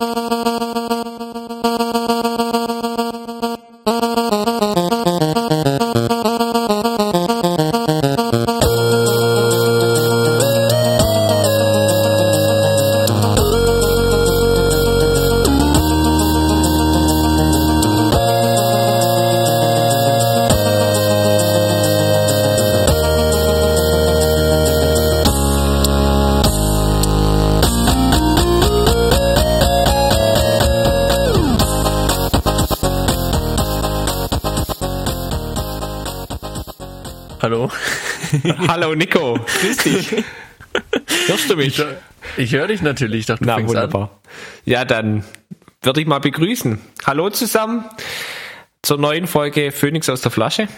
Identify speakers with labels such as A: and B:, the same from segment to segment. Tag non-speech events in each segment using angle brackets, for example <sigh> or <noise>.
A: Hallo.
B: Hallo Nico, grüß dich. Hörst du mich?
A: Ich höre dich natürlich, ich dachte, du
B: Na, wunderbar.
A: an.
B: Ja, dann würde ich mal begrüßen. Hallo zusammen zur neuen Folge Phoenix aus der Flasche,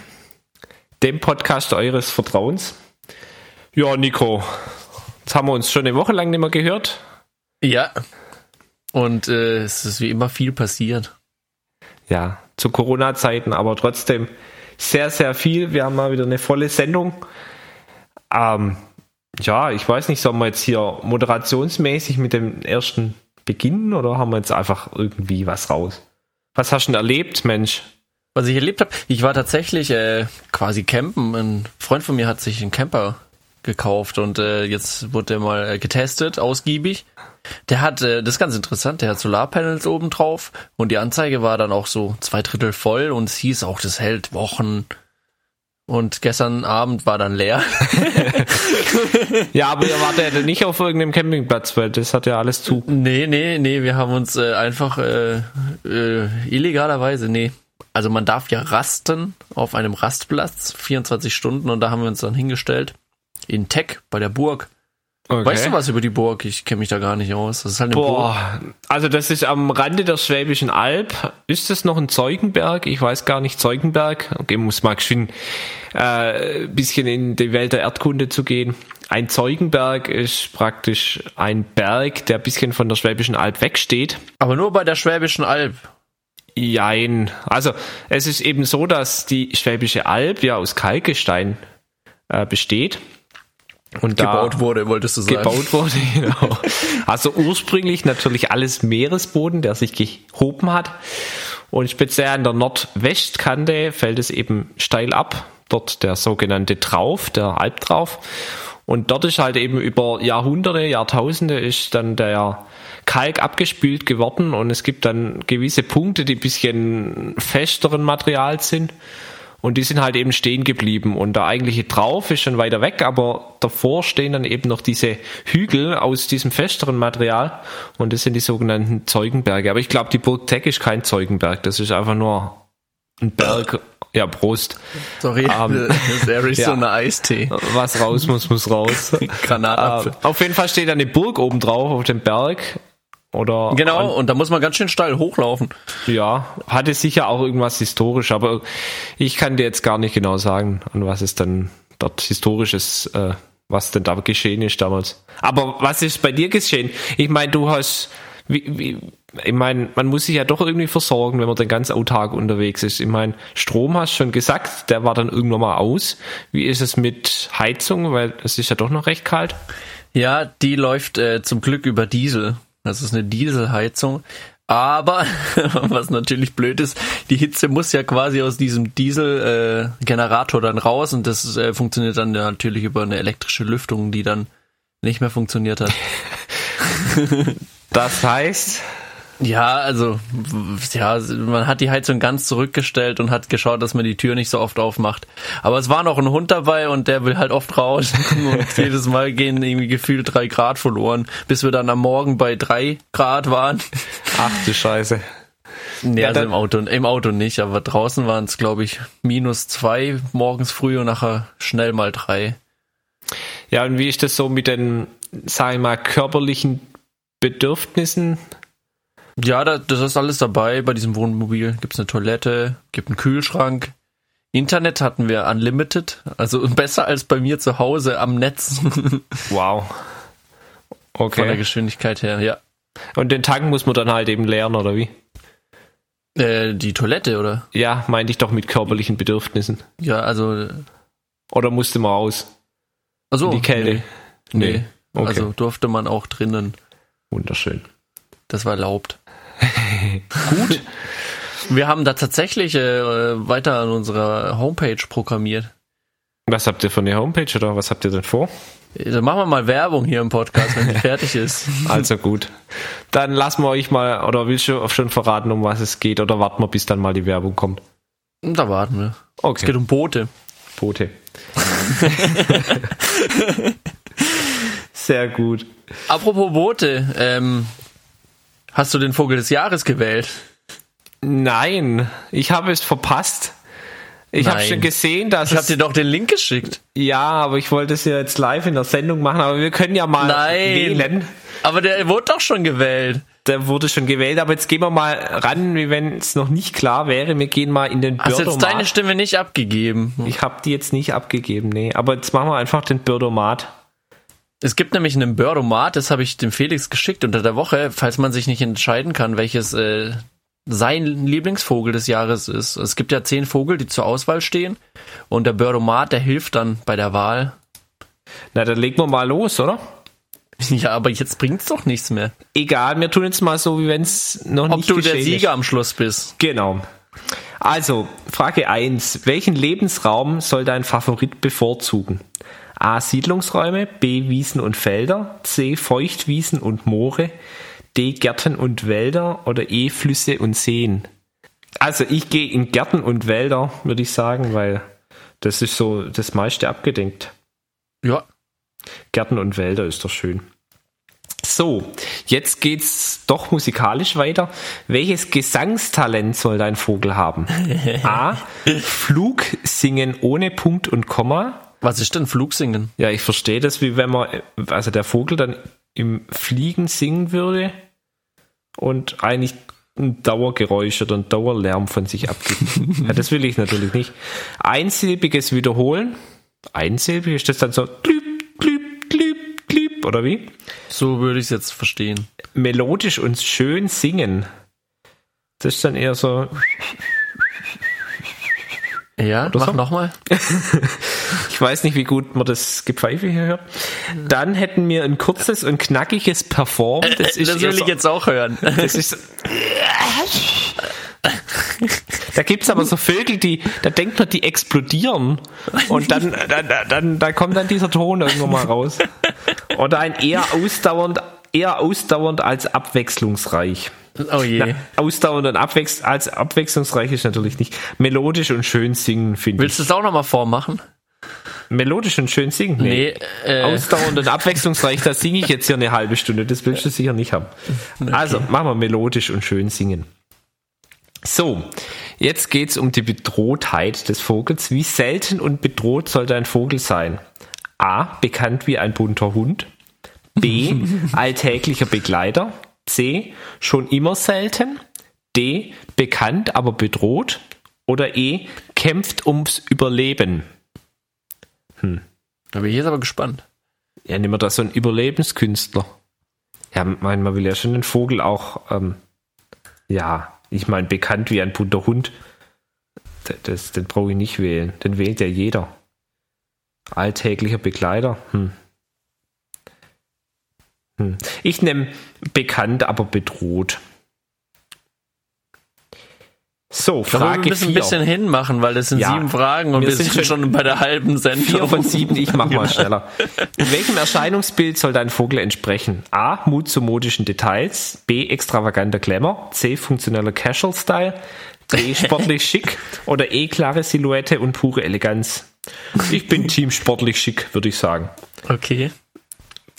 B: dem Podcast eures Vertrauens. Ja, Nico, jetzt haben wir uns schon eine Woche lang nicht mehr gehört.
A: Ja. Und äh, es ist wie immer viel passiert.
B: Ja, zu Corona-Zeiten, aber trotzdem sehr, sehr viel. Wir haben mal wieder eine volle Sendung. Ähm, ja, ich weiß nicht, sollen wir jetzt hier moderationsmäßig mit dem ersten beginnen oder haben wir jetzt einfach irgendwie was raus? Was hast du denn erlebt, Mensch?
A: Was ich erlebt habe, ich war tatsächlich äh, quasi campen. Ein Freund von mir hat sich einen Camper gekauft und äh, jetzt wurde der mal äh, getestet, ausgiebig. Der hat, äh, das ist ganz interessant, der hat Solarpanels oben drauf und die Anzeige war dann auch so zwei Drittel voll und es hieß auch, das hält Wochen. Und gestern Abend war dann leer. <laughs>
B: Ja, aber ihr wart ja nicht auf irgendeinem Campingplatz, weil das hat ja alles zu.
A: Nee, nee, nee, wir haben uns äh, einfach äh, äh, illegalerweise, nee. Also man darf ja rasten auf einem Rastplatz, 24 Stunden, und da haben wir uns dann hingestellt. In Tech, bei der Burg.
B: Okay.
A: Weißt du was über die Burg? Ich kenne mich da gar nicht aus. Das ist halt eine Burg.
B: Boah, also das ist am Rande der Schwäbischen Alb. Ist das noch ein Zeugenberg? Ich weiß gar nicht, Zeugenberg. Okay, muss mal geschwind äh, bisschen in die Welt der Erdkunde zu gehen. Ein Zeugenberg ist praktisch ein Berg, der ein bisschen von der Schwäbischen Alb wegsteht.
A: Aber nur bei der Schwäbischen Alb.
B: Jein. Also es ist eben so, dass die Schwäbische Alb ja aus Kalkgestein äh, besteht. Und da
A: Gebaut wurde, wolltest du sagen.
B: gebaut wurde, <laughs> genau. Also ursprünglich natürlich alles Meeresboden, der sich gehoben hat. Und speziell an der Nordwestkante fällt es eben steil ab. Dort der sogenannte Trauf, der Albtrauf. Und dort ist halt eben über Jahrhunderte, Jahrtausende ist dann der Kalk abgespült geworden und es gibt dann gewisse Punkte, die ein bisschen festeren Materials sind. Und die sind halt eben stehen geblieben. Und der eigentliche Trauf ist schon weiter weg, aber davor stehen dann eben noch diese Hügel aus diesem festeren Material. Und das sind die sogenannten Zeugenberge. Aber ich glaube, die Burg Teck ist kein Zeugenberg. Das ist einfach nur ein Berg. Ja, Prost.
A: Sorry,
B: Ähm, <laughs>
A: das ist Arizona <laughs>
B: ja.
A: Eistee.
B: Was raus muss, muss raus. <laughs>
A: Granatapfel.
B: Ähm, auf jeden Fall steht eine Burg oben drauf auf dem Berg. Oder
A: Genau, und da muss man ganz schön steil hochlaufen.
B: Ja, hatte sicher auch irgendwas historisch, aber ich kann dir jetzt gar nicht genau sagen, an was es dann dort historisches, äh, was denn da geschehen ist damals. Aber was ist bei dir geschehen? Ich meine, du hast, wie, wie, ich meine, man muss sich ja doch irgendwie versorgen, wenn man dann ganz autark unterwegs ist. Ich meine, Strom hast du schon gesagt, der war dann irgendwann mal aus. Wie ist es mit Heizung, weil es ist ja doch noch recht kalt?
A: Ja, die läuft äh, zum Glück über Diesel. Das ist eine Dieselheizung. Aber, <laughs> was natürlich blöd ist, die Hitze muss ja quasi aus diesem Dieselgenerator äh, dann raus und das äh, funktioniert dann natürlich über eine elektrische Lüftung, die dann nicht mehr funktioniert hat. <laughs>
B: Das heißt,
A: Ja, also ja, man hat die Heizung ganz zurückgestellt und hat geschaut, dass man die Tür nicht so oft aufmacht. Aber es war noch ein Hund dabei und der will halt oft raus <laughs> und <laughs> jedes Mal gehen irgendwie gefühlt drei Grad verloren, bis wir dann am Morgen bei drei Grad waren.
B: ach du Scheiße.
A: Nee,
B: Ja,
A: also im Auto, im Auto nicht, aber draußen waren es, glaube ich, minus zwei morgens früh und nachher schnell mal drei.
B: Ja, und wie ist das so mit den, sag ich mal, körperlichen Bedürfnissen?
A: Ja, da, das ist alles dabei bei diesem Wohnmobil. Gibt's eine Toilette, gibt einen Kühlschrank. Internet hatten wir unlimited, also <laughs> besser als bei mir zu Hause am Netz <laughs>
B: Wow.
A: von der
B: Okay.
A: Geschwindigkeit her. Ja,
B: Und den Tank muss man dann halt eben leeren, oder wie?
A: äh, die Toilette oder?
B: Ja, meinte ich doch mit körperlichen Bedürfnissen.
A: Ja, also
B: Oder musste man aus?
A: also
B: In die Kälte?
A: Nee, nee.
B: Okay.
A: also durfte man auch drinnen.
B: Wunderschön.
A: Das war erlaubt. <laughs>
B: Gut.
A: Wir haben da tatsächlich äh, weiter an unserer Homepage programmiert.
B: Was habt ihr für eine Homepage oder was habt ihr denn vor?
A: Dann machen wir mal Werbung hier im Podcast, wenn die <laughs> fertig ist.
B: Also gut. Dann lassen wir euch mal, oder willst du schon verraten, um was es geht, oder warten wir, bis dann mal die Werbung kommt?
A: Da warten wir. Es
B: Okay.
A: geht um Boote.
B: Boote. <laughs> Sehr gut.
A: Apropos Boote, ähm, hast du den Vogel des Jahres gewählt?
B: Nein, ich habe es verpasst. Ich habe schon gesehen, dass
A: Ich hab
B: es,
A: dir doch den Link geschickt.
B: ja, aber ich wollte es ja jetzt live in der Sendung machen, aber wir können ja mal
A: Nein.
B: wählen.
A: Aber der wurde doch schon gewählt.
B: Der wurde schon gewählt, aber jetzt gehen wir mal ran, wie wenn es noch nicht klar wäre. Wir gehen mal in den
A: Hast jetzt deine Stimme nicht abgegeben?
B: Ich habe die jetzt nicht abgegeben, nee. Aber jetzt machen wir einfach den Birdomat.
A: Es gibt nämlich einen Birdomat, das habe ich dem Felix geschickt unter der Woche, falls man sich nicht entscheiden kann, welches äh, sein Lieblingsvogel des Jahres ist. Es gibt ja zehn Vogel, die zur Auswahl stehen und der Birdomat, der hilft dann bei der Wahl.
B: Na, dann legen wir mal los, oder? <laughs>
A: Ja, aber jetzt bringt's doch nichts mehr.
B: Egal, wir tun jetzt mal so, wie wenn es noch
A: Ob
B: nicht
A: du der Sieger
B: ist.
A: am Schluss bist.
B: Genau. Also, Frage 1. Welchen Lebensraum soll dein Favorit bevorzugen? A. Siedlungsräume, B. Wiesen und Felder, C. Feuchtwiesen und Moore, D. Gärten und Wälder oder E. Flüsse und Seen. Also, ich gehe in Gärten und Wälder, würde ich sagen, weil das ist so das meiste abgedenkt.
A: Ja,
B: Gärten und Wälder ist doch schön. So, jetzt geht's doch musikalisch weiter. Welches Gesangstalent soll dein Vogel haben? A. <laughs> Flug singen ohne Punkt und Komma.
A: Was ist denn Flugsingen?
B: Ja, ich verstehe das, wie wenn man, also der Vogel dann im Fliegen singen würde und eigentlich ein Dauergeräusch oder ein Dauerlärm von sich abgibt. <laughs> ja, das will ich natürlich nicht. Einsilbiges Wiederholen. Einsilbig ist das dann so glüb, glüb, glüb, glüb, oder wie?
A: So würde ich es jetzt verstehen.
B: melodisch und schön singen. Das ist dann eher so,
A: Ja,
B: Oder
A: mach
B: so?
A: nochmal. <laughs>
B: ich weiß nicht, wie gut man das Gepfeife hier hört. Dann hätten wir ein kurzes und knackiges Perform. Das, ist
A: Das will
B: so,
A: ich jetzt auch hören.
B: Das ist so, da gibt's aber so Vögel, die, da denkt man, die explodieren. Und dann, dann, dann, da kommt dann dieser Ton irgendwann mal raus. Oder ein eher ausdauernd, eher ausdauernd als abwechslungsreich.
A: Oh je.
B: Na, ausdauernd und abwechs als abwechslungsreich ist natürlich nicht. Melodisch und schön singen, finde ich.
A: Willst du es auch nochmal vormachen?
B: Melodisch und schön singen?
A: Nee, äh,
B: Ausdauernd und abwechslungsreich, da singe ich jetzt hier eine halbe Stunde. Das willst du sicher nicht haben. Also, machen wir melodisch und schön singen. So, jetzt geht's um die Bedrohtheit des Vogels. Wie selten und bedroht soll dein Vogel sein? A. Bekannt wie ein bunter Hund. B. <laughs> Alltäglicher Begleiter. C. Schon immer selten. D. Bekannt, aber bedroht. Oder E. Kämpft ums Überleben.
A: da bin ich jetzt aber gespannt.
B: Ja, nehmen wir da so einen Überlebenskünstler. Ja, mein, man will ja schon den Vogel auch, ähm, ja, ich meine, bekannt wie ein bunter Hund. D- Das, den brauche ich nicht wählen. Den wählt ja jeder. Alltäglicher Begleiter. Hm. Hm. Ich nehme bekannt, aber bedroht. So,
A: Ich glaube, wir
B: Frage
A: müssen ein
B: 4.
A: bisschen hinmachen, weil das sind
B: Ja.
A: sieben Fragen und
B: Wir
A: wir,
B: sind
A: sind, schon, bei der halben Sendung.
B: Vier von sieben, ich mach mal <laughs> schneller. Welchem Erscheinungsbild soll dein Vogel entsprechen? A. Mut zu modischen Details. B. Extravaganter Glamour. C. Funktioneller Casual Style. D. <laughs> Sportlich schick. Oder E. Klare Silhouette und pure Eleganz. Ich bin <laughs> Team sportlich schick, würde ich sagen.
A: Okay.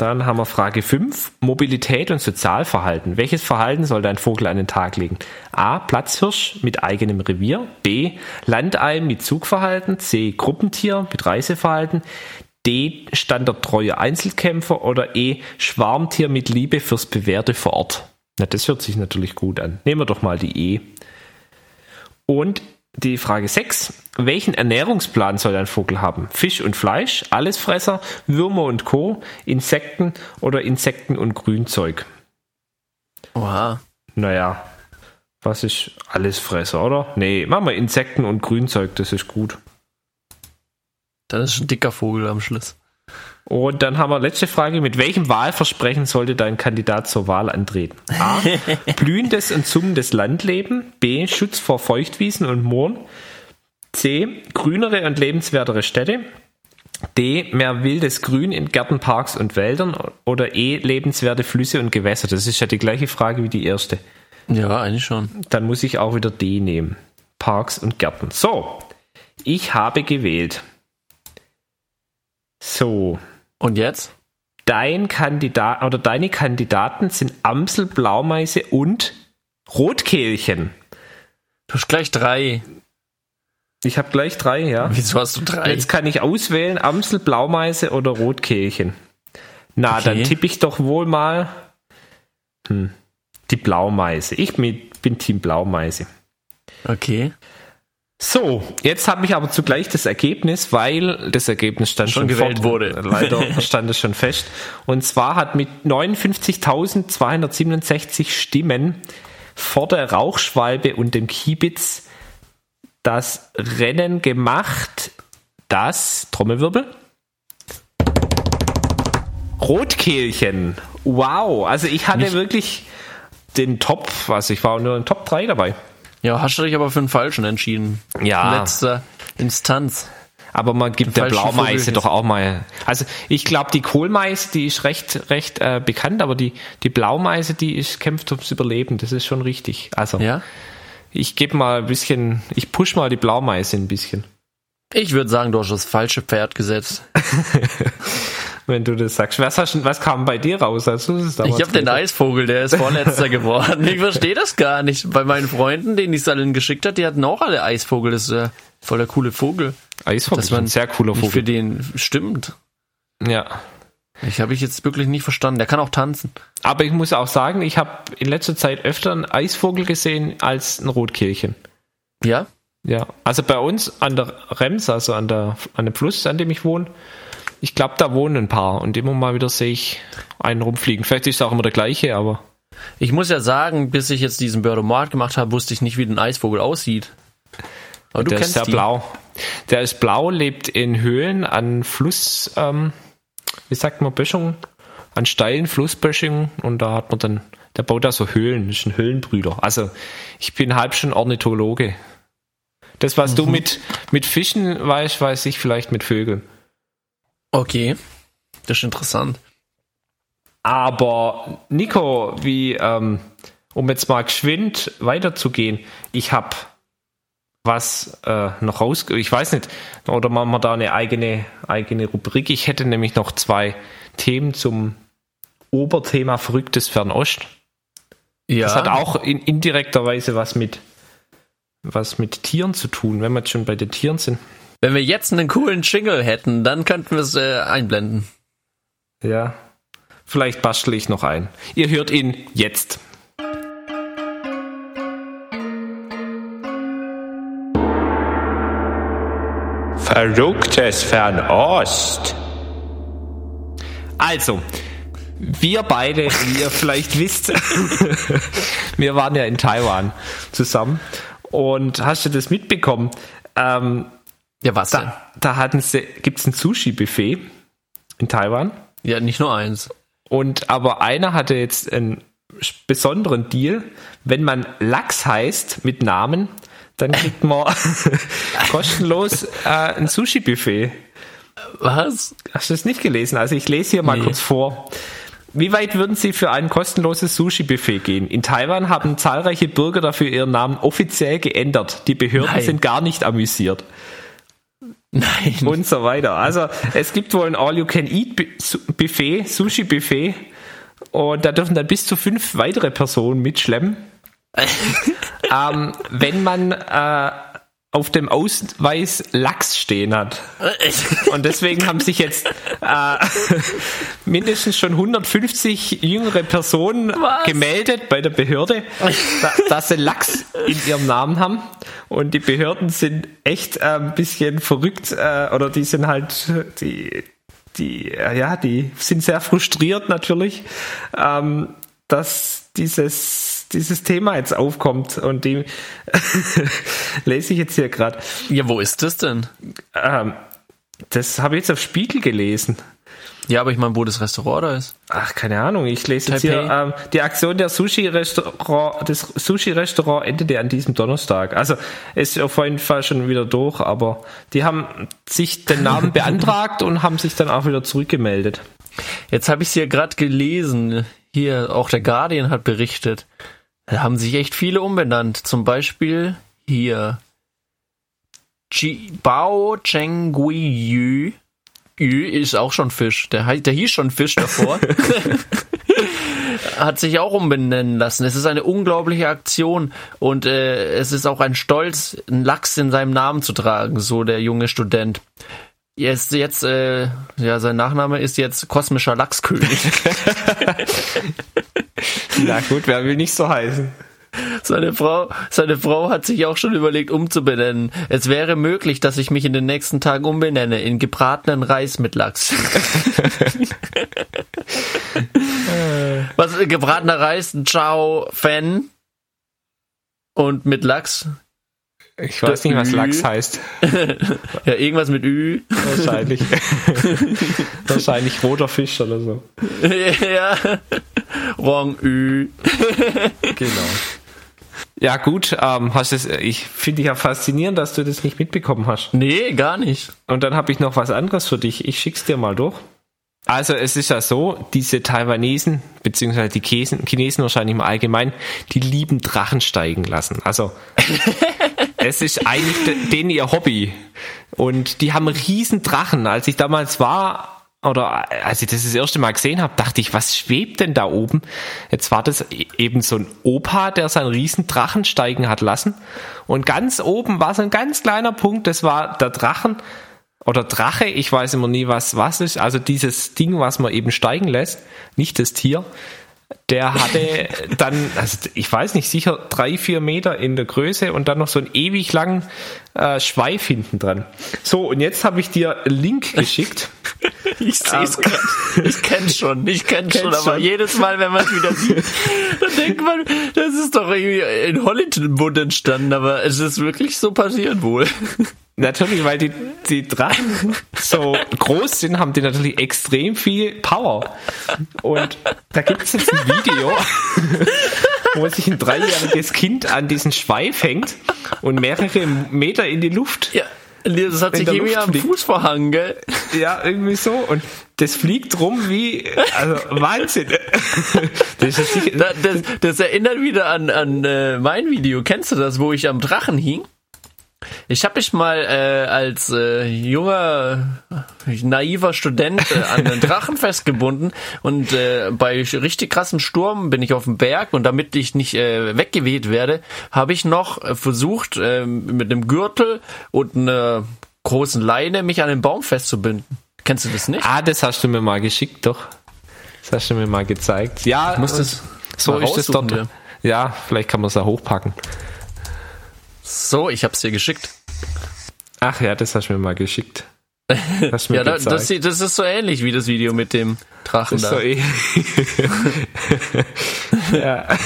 B: Dann haben wir Frage 5. Mobilität und Sozialverhalten. Welches Verhalten soll dein Vogel an den Tag legen? A. Platzhirsch mit eigenem Revier. B. Landalm mit Zugverhalten. C. Gruppentier mit Reiseverhalten. D. Standardtreue Einzelkämpfer. Oder E. Schwarmtier mit Liebe fürs Bewährte vor Ort. Na, das hört sich natürlich gut an. Nehmen wir doch mal die E. Und die Frage 6. Welchen Ernährungsplan soll ein Vogel haben? Fisch und Fleisch, Allesfresser, Würmer und Co., Insekten oder Insekten und Grünzeug?
A: Oha.
B: Naja, was ist Allesfresser, oder? Nee, machen wir Insekten und Grünzeug, das ist gut.
A: Das ist ein dicker Vogel am Schluss.
B: Und dann haben wir letzte Frage. Mit welchem Wahlversprechen sollte dein Kandidat zur Wahl antreten? A. <laughs> Blühendes und summendes Landleben. B. Schutz vor Feuchtwiesen und Mooren. C. Grünere und lebenswertere Städte. D. Mehr wildes Grün in Gärten, Parks und Wäldern. Oder E. Lebenswerte Flüsse und Gewässer. Das ist ja die gleiche Frage wie die erste.
A: Ja, eigentlich schon.
B: Dann muss ich auch wieder D nehmen. Parks und Gärten. So. Ich habe gewählt. So.
A: Und jetzt?
B: Dein Kandidat oder deine Kandidaten sind Amsel, Blaumeise und Rotkehlchen.
A: Du hast gleich drei.
B: Ich habe gleich drei, ja.
A: Wieso hast du drei?
B: Jetzt kann ich auswählen, Amsel, Blaumeise oder Rotkehlchen. Na,
A: Okay.
B: dann tippe ich doch wohl mal hm, die Blaumeise. Ich bin Team Blaumeise.
A: Okay.
B: So, jetzt habe ich aber zugleich das Ergebnis, weil das Ergebnis stand
A: Schon
B: schon,
A: gewählt wurde.
B: Leider <laughs> stand es schon fest. Und zwar hat mit 59.267 Stimmen vor der Rauchschwalbe und dem Kiebitz das Rennen gemacht, das, Trommelwirbel, Rotkehlchen. Wow, also ich hatte
A: Nicht-
B: wirklich den Top, also ich war nur in Top 3 dabei.
A: Ja, hast du dich aber für den Falschen entschieden.
B: Ja.
A: Letzter Instanz.
B: Aber man gibt der Blaumeise doch auch mal. Also ich glaube, die Kohlmeise, die ist recht, recht äh, bekannt, aber die, die Blaumeise, die ist, kämpft ums Überleben. Das ist schon richtig. Also
A: Ja?
B: ich gebe mal ein bisschen, ich push mal die Blaumeise ein bisschen.
A: Ich würde sagen, du hast das falsche Pferd gesetzt. <laughs>
B: Wenn du das sagst. Was, hast, du- was kam bei dir raus? Also, das ist damals
A: Ich habe den Eisvogel, der ist Vorletzter <laughs> geworden. Ich verstehe das gar nicht. Bei meinen Freunden, denen ich es allen geschickt hat, die hatten auch alle Eisvogel. Das ist äh, voll der coole Vogel.
B: Eisvogel, ist ein sehr cooler
A: Nicht für
B: Vogel.
A: den stimmt.
B: Ja.
A: Ich habe ich jetzt wirklich nicht verstanden. Der kann auch tanzen.
B: Aber ich muss auch sagen, ich habe in letzter Zeit öfter einen Eisvogel gesehen als ein Rotkehlchen.
A: Ja?
B: Ja, also bei uns an der Rems, also an, der, an dem Fluss, an dem ich wohne, ich glaube, da wohnen ein paar und immer mal wieder sehe ich einen rumfliegen. Vielleicht ist es auch immer der gleiche, aber
A: Ich muss ja sagen, bis ich jetzt diesen Birdomart gemacht habe, wusste ich nicht, wie ein Eisvogel aussieht. Aber du
B: der ist
A: kennst
B: sehr
A: die.
B: blau. Der ist blau, lebt in Höhlen an Fluss, ähm, wie sagt man, Böschungen, an steilen Flussböschungen und da hat man dann, der baut da so Höhlen, ist ein Höhlenbrüder. Also ich bin halb schon Ornithologe. Das, was
A: Mhm.
B: du mit, mit Fischen weißt, weiß ich vielleicht mit Vögeln.
A: Okay. Das ist interessant.
B: Aber Nico, wie, ähm, um jetzt mal geschwind weiterzugehen, ich habe was äh, noch raus, ich weiß nicht, oder machen wir da eine eigene, eigene Rubrik. Ich hätte nämlich noch zwei Themen zum Oberthema verrücktes Fernost.
A: Ja.
B: Das hat auch in indirekter Weise was mit, was mit Tieren zu tun, wenn wir jetzt schon bei den Tieren sind.
A: Wenn wir jetzt einen coolen Jingle hätten, dann könnten wir es äh, einblenden.
B: Ja. Vielleicht bastel ich noch ein. Ihr hört ihn jetzt.
C: Verrücktes Fernost.
B: Also, wir beide, wie ihr <laughs> vielleicht wisst, <laughs> wir waren ja in Taiwan zusammen. Und hast du das mitbekommen? Ähm,
A: Ja, was denn?
B: da da hatten sie, gibt's ein Sushi-Buffet in Taiwan.
A: Ja, nicht nur eins.
B: Und aber einer hatte jetzt einen besonderen Deal. Wenn man Lachs heißt mit Namen, dann kriegt man <laughs> kostenlos äh, ein Sushi-Buffet.
A: Was?
B: Hast du das nicht gelesen? Also ich lese hier mal
A: Nee.
B: kurz vor. Wie weit würden Sie für ein kostenloses Sushi-Buffet gehen? In Taiwan haben zahlreiche Bürger dafür ihren Namen offiziell geändert. Die Behörden
A: Nein.
B: sind gar nicht amüsiert.
A: Nein.
B: Und so weiter. Also es gibt wohl ein All-You-Can-Eat-Buffet, Sushi-Buffet. Und da dürfen dann bis zu fünf weitere Personen mitschleppen. <laughs> ähm, wenn man äh, auf dem Ausweis Lachs stehen hat. Und deswegen haben sich jetzt äh, <laughs> mindestens schon 150 jüngere Personen
A: Was?
B: gemeldet bei der Behörde, da, dass sie Lachs in ihrem Namen haben. Und die Behörden sind echt äh, ein bisschen verrückt äh, oder die sind halt die die äh, ja die sind sehr frustriert natürlich, ähm, dass dieses dieses Thema jetzt aufkommt und die <laughs> lese ich jetzt hier gerade.
A: Ja, wo ist das denn?
B: Ähm, das habe ich jetzt auf Spiegel gelesen.
A: Ja, aber ich meine, wo das Restaurant da ist.
B: Ach, keine Ahnung. Ich lese jetzt hier,
A: Taipei.
B: ähm, die Aktion der Sushi-Restaurant, des Sushi-Restaurant endete an diesem Donnerstag. Also, ist auf jeden Fall schon wieder durch, aber die haben sich den Namen <laughs> beantragt und haben sich dann auch wieder zurückgemeldet.
A: Jetzt habe ich es hier gerade gelesen. Hier, auch der Guardian hat berichtet. Da haben sich echt viele umbenannt. Zum Beispiel hier. Ji- Bao Cheng Gui Yu. Yu ist auch schon Fisch. Der, der hieß schon Fisch davor. <laughs> hat sich auch umbenennen lassen. Es ist eine unglaubliche Aktion und äh, es ist auch ein Stolz, einen Lachs in seinem Namen zu tragen, so der junge Student. Jetzt, jetzt, äh, ja, sein Nachname ist jetzt kosmischer Lachskönig. <laughs>
B: Na gut, wer will nicht so heißen?
A: Seine Frau, seine Frau hat sich auch schon überlegt, umzubenennen. Es wäre möglich, dass ich mich in den nächsten Tagen umbenenne in gebratenen Reis mit Lachs. <laughs> Was gebratener Reis, Ciao Fan und mit Lachs.
B: Ich weiß nicht, was Lachs heißt. <laughs>
A: Ja, irgendwas mit Ü.
B: Wahrscheinlich. <laughs> Wahrscheinlich roter Fisch oder so. <laughs>
A: ja. Wrong Ü.
B: Genau. Ja gut, ähm, hast es, ich finde ja faszinierend, dass du das nicht mitbekommen hast.
A: Nee, gar nicht.
B: Und dann habe ich noch was anderes für dich. Ich schick's dir mal durch. Also es ist ja so, diese Taiwanesen, beziehungsweise die Chinesen, Chinesen wahrscheinlich im Allgemeinen, die lieben Drachen steigen lassen. Also es ist eigentlich de- denen ihr Hobby. Und die haben riesen Drachen. Als ich damals war, oder als ich das das erste Mal gesehen habe, dachte ich, was schwebt denn da oben? Jetzt war das e- eben so ein Opa, der seinen riesen Drachen steigen hat lassen. Und ganz oben war so ein ganz kleiner Punkt, das war der Drachen oder Drache, ich weiß immer nie, was was ist. Also dieses Ding, was man eben steigen lässt, nicht das Tier. Der hatte dann, also ich weiß nicht, sicher drei, vier Meter in der Größe und dann noch so einen ewig langen äh, Schweif hinten dran. So, und jetzt habe ich dir einen Link geschickt. <laughs>
A: Ich sehe es gerade. Ich kenn's schon, ich kenn's schon,
B: Kennst
A: aber
B: schon.
A: jedes Mal, wenn man es wieder sieht, <laughs> dann denkt man, das ist doch irgendwie in Hollywood entstanden, aber es ist wirklich so passiert wohl.
B: Natürlich, weil die, die Drachen so groß sind, haben die natürlich extrem viel Power. Und da gibt es jetzt ein Video, wo sich ein dreijähriges Kind an diesen Schweif hängt und mehrere Meter in die Luft.
A: Ja, das hat sich irgendwie am. Fuß verhangen, gell?
B: Ja, irgendwie so. Und das fliegt rum wie, also Wahnsinn. Das
A: Das, das erinnert wieder an, an äh, mein Video. Kennst du das, wo ich am Drachen hing? Ich habe mich mal äh, als äh, junger, naiver Student äh, an den Drachen <laughs> festgebunden und äh, bei richtig krassen Sturm bin ich auf dem Berg und damit ich nicht äh, weggeweht werde, habe ich noch äh, versucht, äh, mit einem Gürtel und einer großen Leine mich an den Baum festzubinden. Kennst du das nicht?
B: ah, das hast du mir mal geschickt, doch. Das hast du mir mal gezeigt. Ja,
A: muss das
B: so ist es
A: raussuchen,
B: dort. Ja, vielleicht kann man es da hochpacken.
A: So, ich hab's dir geschickt.
B: Ach ja, das hast du mir mal geschickt. Hast mir <laughs>
A: Ja, da, das, das ist so ähnlich wie das Video mit dem Drachen
B: ist
A: da.
B: so eh. <laughs> ja. <laughs>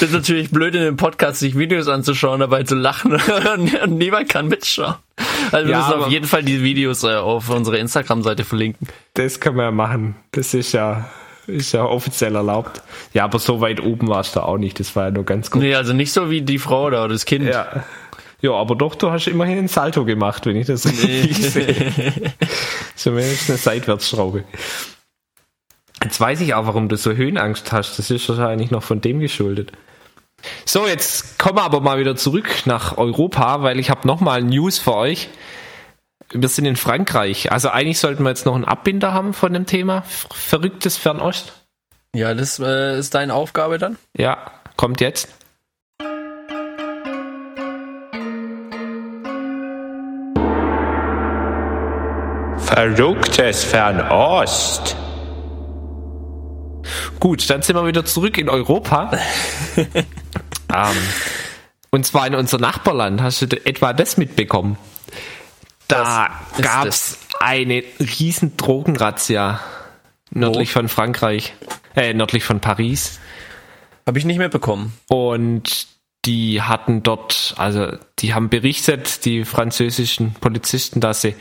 A: Das ist natürlich blöd in dem Podcast, sich Videos anzuschauen, dabei zu lachen und niemand kann mitschauen. Also wir
B: Ja,
A: müssen auf jeden Fall die Videos äh, auf unserer Instagram-Seite verlinken.
B: Das kann man ja machen. Das ist ja, ist ja offiziell erlaubt. Ja, aber so weit oben warst du auch nicht. Das war ja nur ganz gut.
A: Nee, also nicht so wie die Frau da oder das Kind.
B: Ja. Ja, aber doch, du hast immerhin einen Salto gemacht, wenn ich das <laughs> richtig sehe. Zumindest eine Seitwärtsschraube. Jetzt weiß ich auch, warum du so Höhenangst hast. Das ist wahrscheinlich noch von dem geschuldet. So, jetzt kommen wir aber mal wieder zurück nach Europa, weil ich habe nochmal News für euch. Wir sind in Frankreich. Also eigentlich sollten wir jetzt noch einen Abbinder haben von dem Thema. Verrücktes Fernost.
A: Ja, das äh, ist deine Aufgabe dann?
B: Ja, kommt jetzt.
C: Verrücktes Fernost.
B: Gut, dann sind wir wieder zurück in Europa. <laughs> ähm, und zwar in unser Nachbarland. Hast du etwa das mitbekommen? Da gab es eine riesen Drogenrazzia nördlich von Frankreich, äh, nördlich von Paris.
A: Habe ich nicht mitbekommen.
B: Und die hatten dort, also die haben berichtet, die französischen Polizisten, dass sie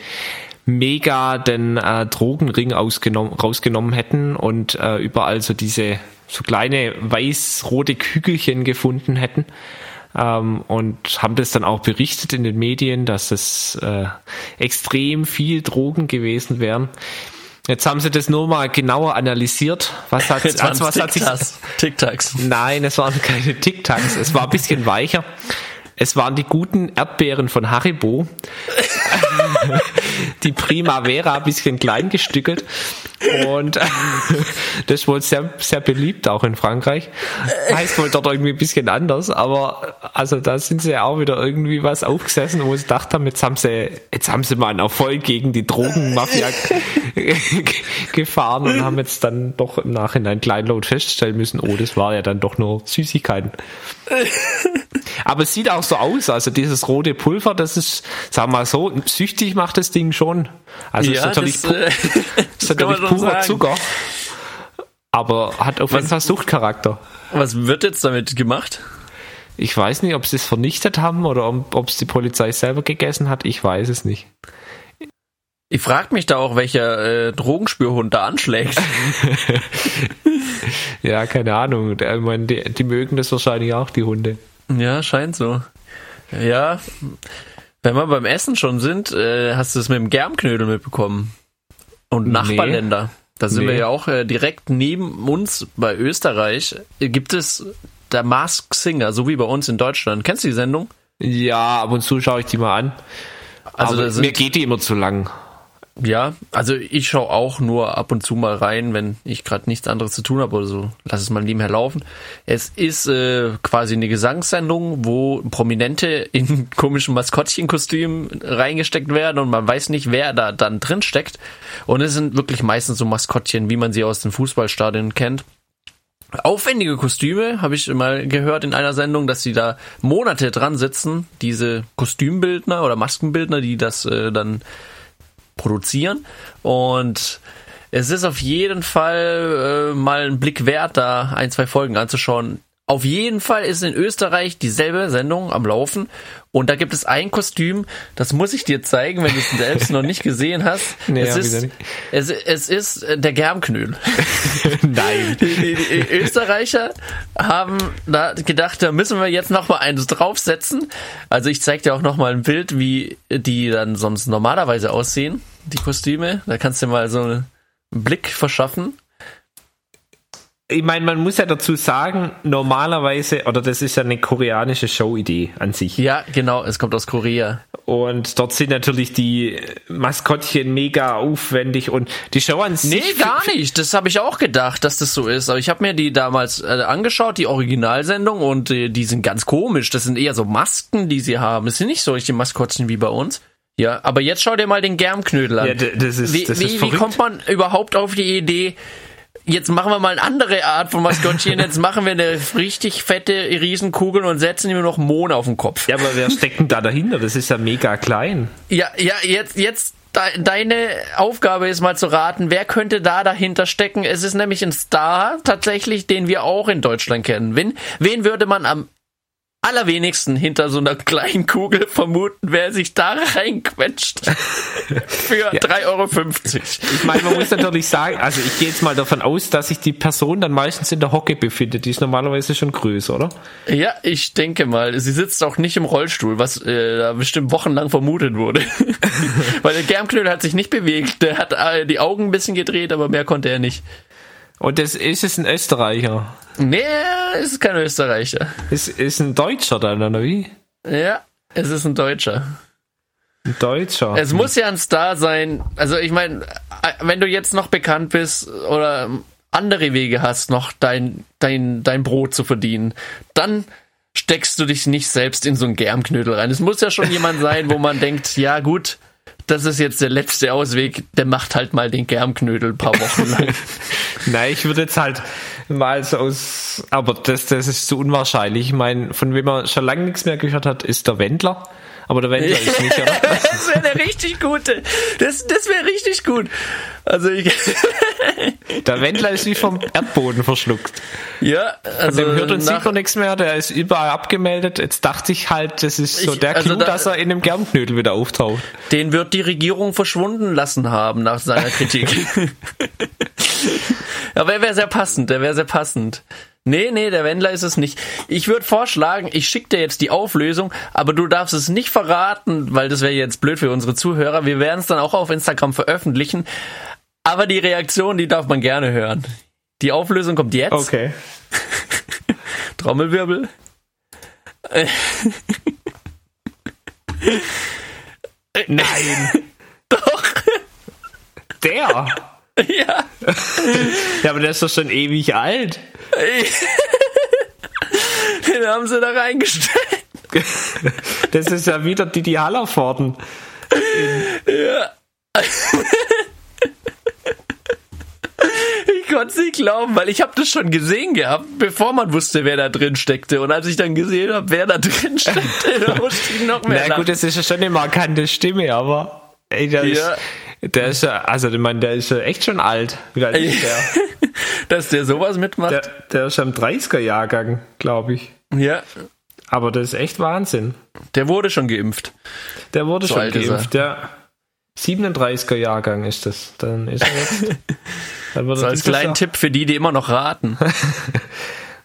B: mega den äh, Drogenring ausgenommen, rausgenommen hätten und äh, überall so diese so kleine weiß-rote Kügelchen gefunden hätten. Ähm, und haben das dann auch berichtet in den Medien, dass es äh, extrem viel Drogen gewesen wären. Jetzt haben sie das nur mal genauer analysiert. Was hat, <laughs>
A: Jetzt
B: also, was hat sich,
A: Tic-Tacs.
B: Nein, es waren keine Tic-Tacs. Es war ein bisschen weicher. Es waren die guten Erdbeeren von Haribo. <laughs> die Primavera ein bisschen klein gestückelt. Und <laughs> das ist wohl sehr, sehr beliebt auch in Frankreich. Heißt wohl dort irgendwie ein bisschen anders, aber also da sind sie auch wieder irgendwie was aufgesessen, wo sie gedacht haben, jetzt haben sie, jetzt haben sie mal einen Erfolg gegen die Drogenmafia <laughs> gefahren und haben jetzt dann doch im Nachhinein kleinlaut feststellen müssen, oh, das war ja dann doch nur Süßigkeiten. Aber es sieht auch so aus, also dieses rote Pulver, das ist, sagen wir mal so, süchtig macht das Ding schon. Also
A: Ja,
B: ist natürlich,
A: das,
B: pu <laughs> <laughs>
A: äh,
B: ist
A: kann man
B: natürlich purer
A: sagen.
B: Zucker. Aber hat auf jeden Fall Suchtcharakter.
A: Was wird jetzt damit gemacht?
B: Ich weiß nicht, ob sie es vernichtet haben oder ob es die Polizei selber gegessen hat. Ich weiß es nicht.
A: Ich frage mich da auch, welcher äh, Drogenspürhund da anschlägt. <laughs>
B: Ja, keine Ahnung. Ich meine, die, die mögen das wahrscheinlich auch, die Hunde.
A: Ja, scheint so. Ja, wenn wir beim Essen schon sind, äh, hast du es mit dem Germknödel mitbekommen. Und
B: Nee.
A: Nachbarländer. Da sind wir
B: Nee.
A: ja auch äh, direkt neben uns bei Österreich. Äh, gibt es der Mask Singer, so wie bei uns in Deutschland. Kennst du die Sendung?
B: Ja, ab und zu schaue ich die mal an.
A: Also
B: mir geht die immer zu lang.
A: Ja, also ich schaue auch nur ab und zu mal rein, wenn ich gerade nichts anderes zu tun habe oder so. Lass es mal nebenher laufen. Es ist äh, quasi eine Gesangssendung, wo Prominente in <laughs> komischen Maskottchenkostümen reingesteckt werden und man weiß nicht, wer da dann drin steckt. Und es sind wirklich meistens so Maskottchen, wie man sie aus den Fußballstadien kennt. Aufwendige Kostüme, habe ich mal gehört in einer Sendung, dass sie da Monate dran sitzen, diese Kostümbildner oder Maskenbildner, die das äh, dann produzieren. Und es ist auf jeden Fall äh, mal ein Blick wert, da ein, zwei Folgen anzuschauen. Auf jeden Fall ist in Österreich dieselbe Sendung am Laufen und da gibt es ein Kostüm, das muss ich dir zeigen, wenn du es selbst noch nicht gesehen hast. <laughs>
B: Nee,
A: es, ist, es, es ist äh, der Germknödel. <laughs>
B: Nein.
A: Die, die, die Österreicher haben da gedacht, da müssen wir jetzt noch mal eins draufsetzen. Also ich zeige dir auch noch mal ein Bild, wie die dann sonst normalerweise aussehen, die Kostüme. Da kannst du mal so einen Blick verschaffen.
B: Ich meine, man muss ja dazu sagen, normalerweise, oder das ist ja eine koreanische Showidee an sich.
A: Ja, genau, es kommt aus Korea.
B: Und dort sind natürlich die Maskottchen mega aufwendig und die Show an sich.
A: Nee, gar nicht. Das habe ich auch gedacht, dass das so ist. Aber ich habe mir die damals äh, angeschaut, die Originalsendung, und äh, die sind ganz komisch. Das sind eher so Masken, die sie haben. Das sind nicht solche Maskottchen wie bei uns. Ja, aber jetzt schau dir mal den Germknödel an.
B: Ja, das ist,
A: wie,
B: das
A: wie,
B: ist
A: wie kommt man überhaupt auf die Idee, jetzt machen wir mal eine andere Art von Maskottchen, jetzt machen wir eine richtig fette Riesenkugel und setzen ihm noch Mohn auf den Kopf.
B: ja, aber wer steckt denn da dahinter? Das ist ja mega klein.
A: Ja, ja, jetzt, jetzt, de, deine Aufgabe ist mal zu raten, wer könnte da dahinter stecken? Es ist nämlich ein Star, tatsächlich, den wir auch in Deutschland kennen. Wen, wen würde man am allerwenigsten hinter so einer kleinen Kugel vermuten, wer sich da reinquetscht? <laughs> Für 3,50 Euro.
B: Ich meine, man muss natürlich sagen, also ich gehe jetzt mal davon aus, dass sich die Person dann meistens in der Hocke befindet. Die ist normalerweise schon größer, oder?
A: Ja, ich denke mal, sie sitzt auch nicht im Rollstuhl, was äh, da bestimmt wochenlang vermutet wurde. <laughs> Weil der Germknödel hat sich nicht bewegt. Der hat äh, die Augen ein bisschen gedreht, aber mehr konnte er nicht.
B: Und das ist es ein Österreicher.
A: Nee, es ist kein Österreicher.
B: Es ist ein Deutscher dann, oder wie?
A: Ja, es ist ein Deutscher.
B: Ein Deutscher.
A: Es muss ja ein Star sein. Also ich meine, wenn du jetzt noch bekannt bist oder andere Wege hast, noch dein, dein, dein Brot zu verdienen, dann steckst du dich nicht selbst in so einen Germknödel rein. Es muss ja schon jemand sein, wo man denkt, ja gut, das ist jetzt der letzte Ausweg, der macht halt mal den Germknödel ein paar Wochen lang. <laughs>
B: Nein, ich würde jetzt halt mal so aus, aber das, das ist zu unwahrscheinlich. Ich meine, von wem man schon lange nichts mehr gehört hat, ist der Wendler. Aber der Wendler ist nicht, oder? <laughs>
A: Das wäre eine richtig gute. Das, das wäre richtig gut. Also ich, <laughs>
B: Der Wendler ist wie vom Erdboden verschluckt.
A: Ja,
B: also dem hört und sieht man nichts mehr, der ist überall abgemeldet. Jetzt dachte ich halt, das ist so
A: Ich-
B: der
A: also
B: Clou,
A: da-
B: dass er in dem Germknödel wieder auftaucht.
A: Den wird die Regierung verschwunden lassen haben nach seiner Kritik. <laughs> Aber er wäre sehr passend, der wäre sehr passend. Nee, nee, der Wendler ist es nicht. Ich würde vorschlagen, ich schicke dir jetzt die Auflösung, aber du darfst es nicht verraten, weil das wäre jetzt blöd für unsere Zuhörer. Wir werden es dann auch auf Instagram veröffentlichen. Aber die Reaktion, die darf man gerne hören. Die Auflösung kommt jetzt.
B: Okay. <laughs>
A: Trommelwirbel. <laughs>
B: Nein. <laughs>
A: Doch.
B: Der?
A: Ja.
B: Ja, aber der ist doch schon ewig alt.
A: Den haben sie da reingestellt.
B: Das ist ja wieder Didi Hallervorden.
A: Ich konnte es nicht glauben, weil ich habe das schon gesehen gehabt, bevor man wusste, wer da drin steckte. Und als ich dann gesehen habe, wer da drin steckte, da musste ich noch mehr
B: Na gut, das ist ja schon eine markante Stimme, aber ey, der
A: Ja.
B: ist, der ist ja, also ich meine, der ist ja echt schon alt. Wie alt ist der? <laughs>
A: Dass der sowas mitmacht.
B: der? Der ist am 30er-Jahrgang, glaube ich.
A: ja,
B: Aber das ist echt Wahnsinn.
A: der wurde schon geimpft.
B: Der wurde
A: So
B: schon geimpft, ja. 37er Jahrgang ist das. Dann ist er jetzt. <laughs> Wird
A: So als kleinen Tipp für die, die immer noch raten. <laughs>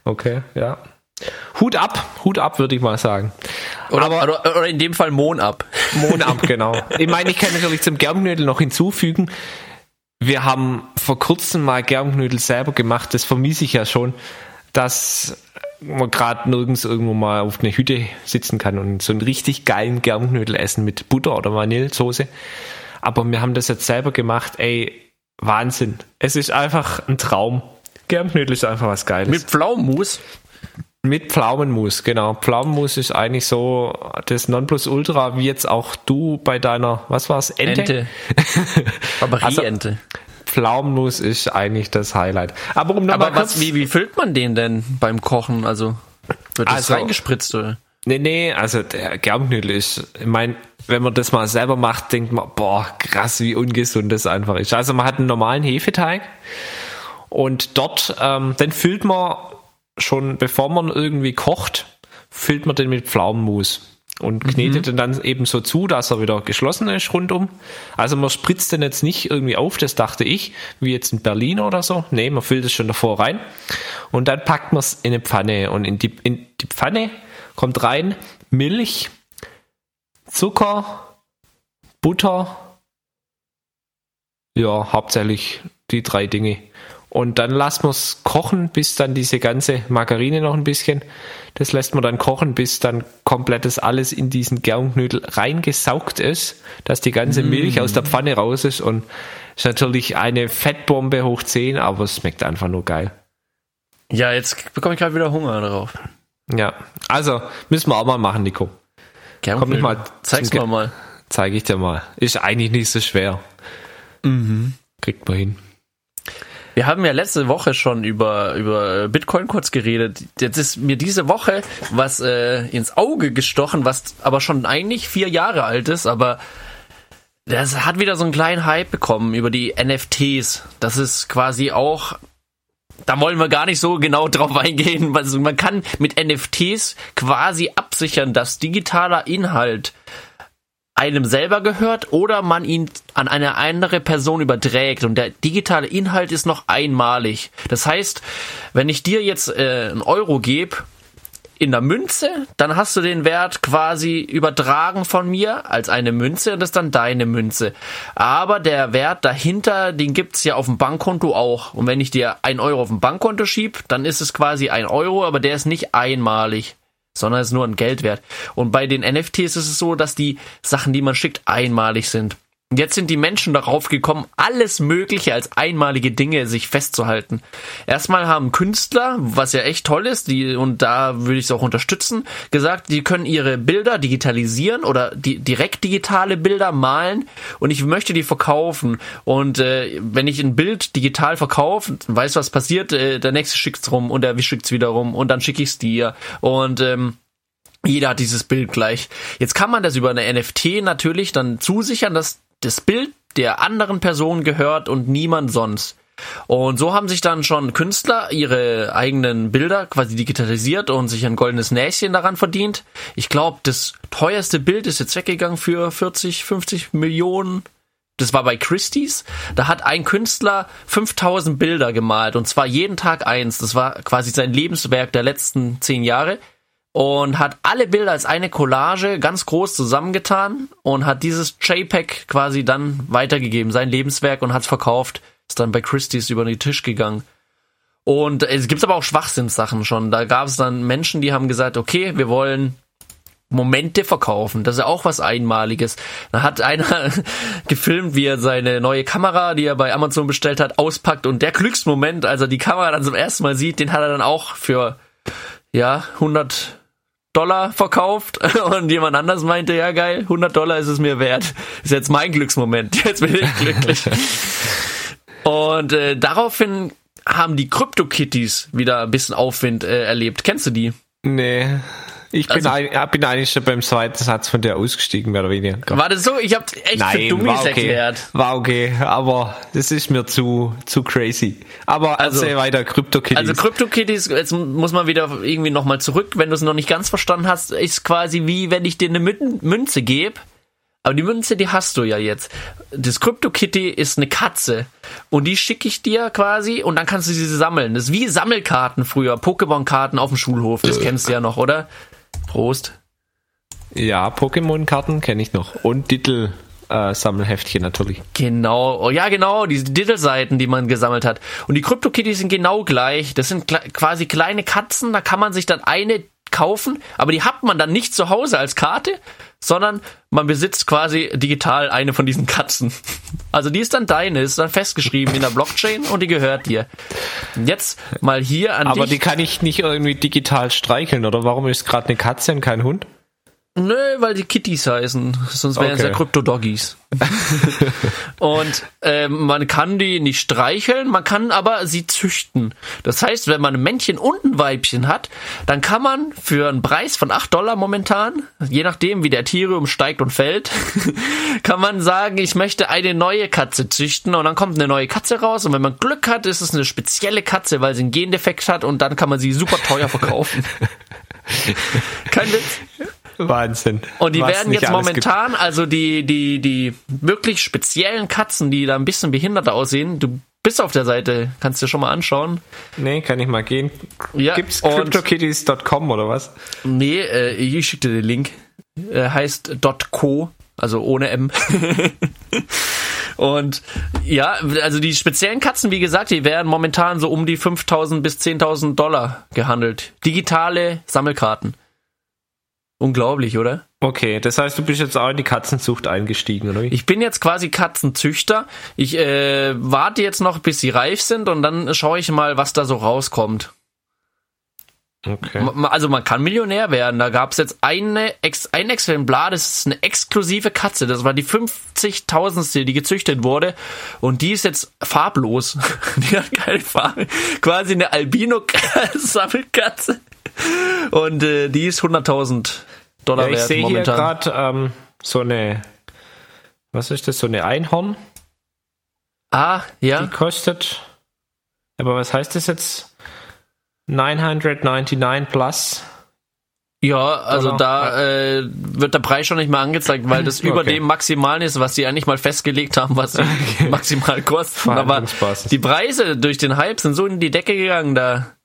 B: Okay, ja. Hut ab, Hut ab, würde ich mal sagen.
A: Oder, oder, oder in dem Fall Mohn ab. <laughs>
B: Mohn ab, genau. Ich meine, ich kann natürlich zum Germknödel noch hinzufügen. Wir haben vor kurzem mal Germknödel selber gemacht. Das vermisse ich ja schon, dass man gerade nirgends irgendwo mal auf einer Hütte sitzen kann und so einen richtig geilen Germknödel essen mit Butter oder Vanillesoße. Aber wir haben das jetzt selber gemacht. Ey, Wahnsinn. Es ist einfach ein Traum. Germknödel ist einfach was Geiles.
A: Mit Pflaumenmus.
B: Mit Pflaumenmus, genau. Pflaumenmus ist eigentlich so das Nonplusultra, wie jetzt auch du bei deiner, was war's, Ente?
A: Ente. <laughs> Aber
B: Also-
A: Ente.
B: Pflaumenmus ist eigentlich das Highlight. Aber um
A: Aber was, wie, wie füllt man den denn beim Kochen? Also wird das
B: Also-
A: reingespritzt oder?
B: Nee, nee, also der Germknödel ist, ich meine, wenn man das mal selber macht, denkt man, boah, krass, wie ungesund das einfach ist. Also man hat einen normalen Hefeteig und dort, ähm, den füllt man schon, bevor man irgendwie kocht, füllt man den mit Pflaumenmus und knetet den dann eben so zu, dass er wieder geschlossen ist rundum. Also man spritzt den jetzt nicht irgendwie auf, das dachte ich, wie jetzt in Berlin oder so. Nee, man füllt es schon davor rein und dann packt man es in eine Pfanne und in die, in die Pfanne kommt rein Milch, Zucker, Butter, ja, hauptsächlich die drei Dinge. Und dann lassen wir es kochen, bis dann diese ganze Margarine noch ein bisschen, das lässt man dann kochen, bis dann komplett das alles in diesen Germknödel reingesaugt ist, dass die ganze Milch aus der Pfanne raus ist und ist natürlich eine Fettbombe hoch 10, aber es schmeckt einfach nur geil.
A: Ja, jetzt bekomme ich gerade wieder Hunger drauf.
B: Ja, also müssen wir auch mal machen, Nico.
A: Gern
B: Komm ich mal
A: Zeig's
B: zum
A: mal.
B: Zeige ich dir mal. Ist eigentlich nicht so schwer. Kriegt man hin.
A: Wir haben ja letzte Woche schon über, über Bitcoin kurz geredet. Jetzt ist mir diese Woche was äh, ins Auge gestochen, was aber schon eigentlich vier Jahre alt ist, aber das hat wieder so einen kleinen Hype bekommen über die NFTs. Das ist quasi auch, da wollen wir gar nicht so genau <laughs> drauf eingehen. Also man kann mit NFTs quasi absichern, dass digitaler Inhalt einem selber gehört oder man ihn an eine andere Person überträgt und der digitale Inhalt ist noch einmalig. Das heißt, wenn ich dir jetzt äh, einen Euro gebe in der Münze, dann hast du den Wert quasi übertragen von mir als eine Münze und das ist dann deine Münze. Aber der Wert dahinter, den gibt's ja auf dem Bankkonto auch. Und wenn ich dir ein Euro auf dem Bankkonto schieb, dann ist es quasi ein Euro, aber der ist nicht einmalig sondern ist nur ein Geldwert. Und bei den NFTs ist es so, dass die Sachen, die man schickt, einmalig sind. Jetzt sind die Menschen darauf gekommen, alles Mögliche als einmalige Dinge sich festzuhalten. Erstmal haben Künstler, was ja echt toll ist, die, und da würde ich es auch unterstützen, gesagt, die können ihre Bilder digitalisieren oder die, direkt digitale Bilder malen und ich möchte die verkaufen. Und äh, wenn ich ein Bild digital verkaufe, weiß was passiert, äh, der nächste schickt's rum und der schickt's wieder rum und dann schicke ich's dir. Und ähm, jeder hat dieses Bild gleich. Jetzt kann man das über eine NFT natürlich dann zusichern, dass das Bild der anderen Person gehört und niemand sonst. Und so haben sich dann schon Künstler ihre eigenen Bilder quasi digitalisiert und sich ein goldenes Näschen daran verdient. Ich glaube, das teuerste Bild ist jetzt weggegangen für 40, 50 Millionen. Das war bei Christie's. Da hat ein Künstler 5000 Bilder gemalt und zwar jeden Tag eins. Das war quasi sein Lebenswerk der letzten zehn Jahre und hat alle Bilder als eine Collage ganz groß zusammengetan und hat dieses JPEG quasi dann weitergegeben, sein Lebenswerk und hat es verkauft. Ist dann bei Christie's über den Tisch gegangen. Und es gibt aber auch Schwachsinnssachen schon. Da gab es dann Menschen, die haben gesagt, okay, wir wollen Momente verkaufen. Das ist ja auch was Einmaliges. Da hat einer <laughs> gefilmt, wie er seine neue Kamera, die er bei Amazon bestellt hat, auspackt und der Glücksmoment, als er die Kamera dann zum ersten Mal sieht, den hat er dann auch für ja 100 Dollar verkauft <laughs> und jemand anders meinte, ja geil, 100 Dollar ist es mir wert. Ist jetzt mein Glücksmoment, <laughs> jetzt bin ich glücklich. <laughs> und äh, daraufhin haben die Crypto-Kitties wieder ein bisschen Aufwind äh, erlebt. Kennst du die?
B: Nee. Ich bin,
A: Also-
B: ein, bin eigentlich schon beim zweiten Satz von der ausgestiegen, mehr oder weniger.
A: War das so? Ich hab echt für Dummies
B: okay.
A: erklärt.
B: War okay, aber das ist mir zu, zu crazy. Aber
A: Also-
B: erzähl weiter, CryptoKitties.
A: Also CryptoKitties, jetzt muss man wieder irgendwie nochmal zurück, wenn du es noch nicht ganz verstanden hast, ist quasi wie wenn ich dir eine Mün- Münze gebe. Aber die Münze, die hast du ja jetzt. Das CryptoKitty ist eine Katze. Und die schicke ich dir quasi und dann kannst du sie sammeln. Das ist wie Sammelkarten früher, Pokémon-Karten auf dem Schulhof. Das kennst du ja noch, oder? Prost.
B: ja, Pokémon-Karten kenne ich noch. Und Titel. Äh, Sammelheftchen natürlich.
A: Genau, oh, ja genau, diese Diddle-Seiten, die man gesammelt hat. Und die CryptoKitties sind genau gleich. Das sind kle- quasi kleine Katzen, da kann man sich dann eine kaufen, aber die hat man dann nicht zu Hause als Karte, sondern man besitzt quasi digital eine von diesen Katzen. <laughs> Also die ist dann deine, ist dann festgeschrieben in der Blockchain und die gehört dir. Jetzt mal hier an
B: Aber
A: dich.
B: die kann ich nicht irgendwie digital streicheln, oder warum ist gerade eine Katze und kein Hund?
A: Nö, weil die Kitties heißen, sonst wären es
B: Okay.
A: ja Krypto-Doggies. <laughs> und ähm, man kann die nicht streicheln, man kann aber sie züchten. Das heißt, wenn man ein Männchen und ein Weibchen hat, dann kann man für einen Preis von 8 Dollar momentan, je nachdem wie der Ethereum steigt und fällt, <laughs> kann man sagen, ich möchte eine neue Katze züchten und dann kommt eine neue Katze raus und wenn man Glück hat, ist es eine spezielle Katze, weil sie einen Gendefekt hat und dann kann man sie super teuer verkaufen. <laughs> Kein Witz. <laughs>
B: Wahnsinn.
A: Und die
B: Was
A: werden jetzt
B: alles gibt.
A: momentan, also die, die, die wirklich speziellen Katzen, die da ein bisschen behinderter aussehen, du bist auf der Seite, kannst dir schon mal anschauen.
B: Nee, kann ich mal gehen.
A: Ja,
B: Gibt's cryptokitties.com oder was?
A: Nee, äh, ich schick dir den Link. Äh, heißt .co, also ohne M. <laughs> Und ja, also die speziellen Katzen, wie gesagt, die werden momentan so um die 5000 bis 10.000 Dollar gehandelt. Digitale Sammelkarten. Unglaublich, oder?
B: Okay, das heißt, du bist jetzt auch in die Katzenzucht eingestiegen, oder?
A: Ich bin jetzt quasi Katzenzüchter. Ich äh, warte jetzt noch, bis sie reif sind und dann schaue ich mal, was da so rauskommt.
B: Okay.
A: Also man kann Millionär werden. Da gab es jetzt eine, Ex ein Exemplar, das ist eine exklusive Katze. Das war die 50.000ste, die gezüchtet wurde. Und die ist jetzt farblos. <laughs> Die hat keine Farbe. Quasi eine Albino-Sammelkatze. Und äh, die ist 100.000 Dollar
B: Ja, ich
A: wert
B: sehe hier gerade ähm, so eine, was ist das, so eine Einhorn,
A: ah, ja.
B: die kostet, aber was heißt das jetzt? 999 plus.
A: Ja, also
B: Oder?
A: da äh, wird der Preis schon nicht mehr angezeigt, weil das über <laughs>
B: Okay.
A: dem Maximalen ist, was sie eigentlich mal festgelegt haben, was sie <laughs> maximal kosten. Aber die Preise durch den Hype sind so in die Decke gegangen, da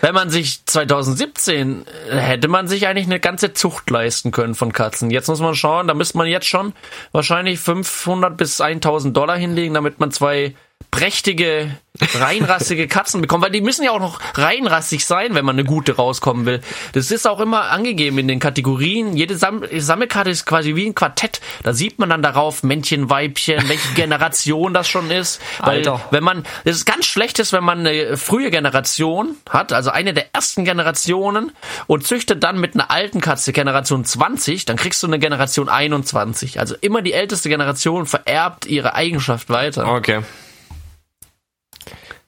A: wenn man sich 2017 äh, hätte man sich eigentlich eine ganze Zucht leisten können von Katzen. Jetzt muss man schauen, da müsste man jetzt schon wahrscheinlich 500 bis 1000 Dollar hinlegen, damit man zwei prächtige, reinrassige Katzen bekommt, weil die müssen ja auch noch reinrassig sein, wenn man eine gute rauskommen will. Das ist auch immer angegeben in den Kategorien. Jede Sam Sammelkarte ist quasi wie ein Quartett. Da sieht man dann darauf Männchen, Weibchen, welche <laughs> Generation das schon ist. Weil
B: Alter.
A: wenn man, das ist ganz schlecht ist, wenn man eine frühe Generation hat, also eine der ersten Generationen und züchtet dann mit einer alten Katze Generation 20, dann kriegst du eine Generation 21. Also immer die älteste Generation vererbt ihre Eigenschaft weiter.
B: Okay.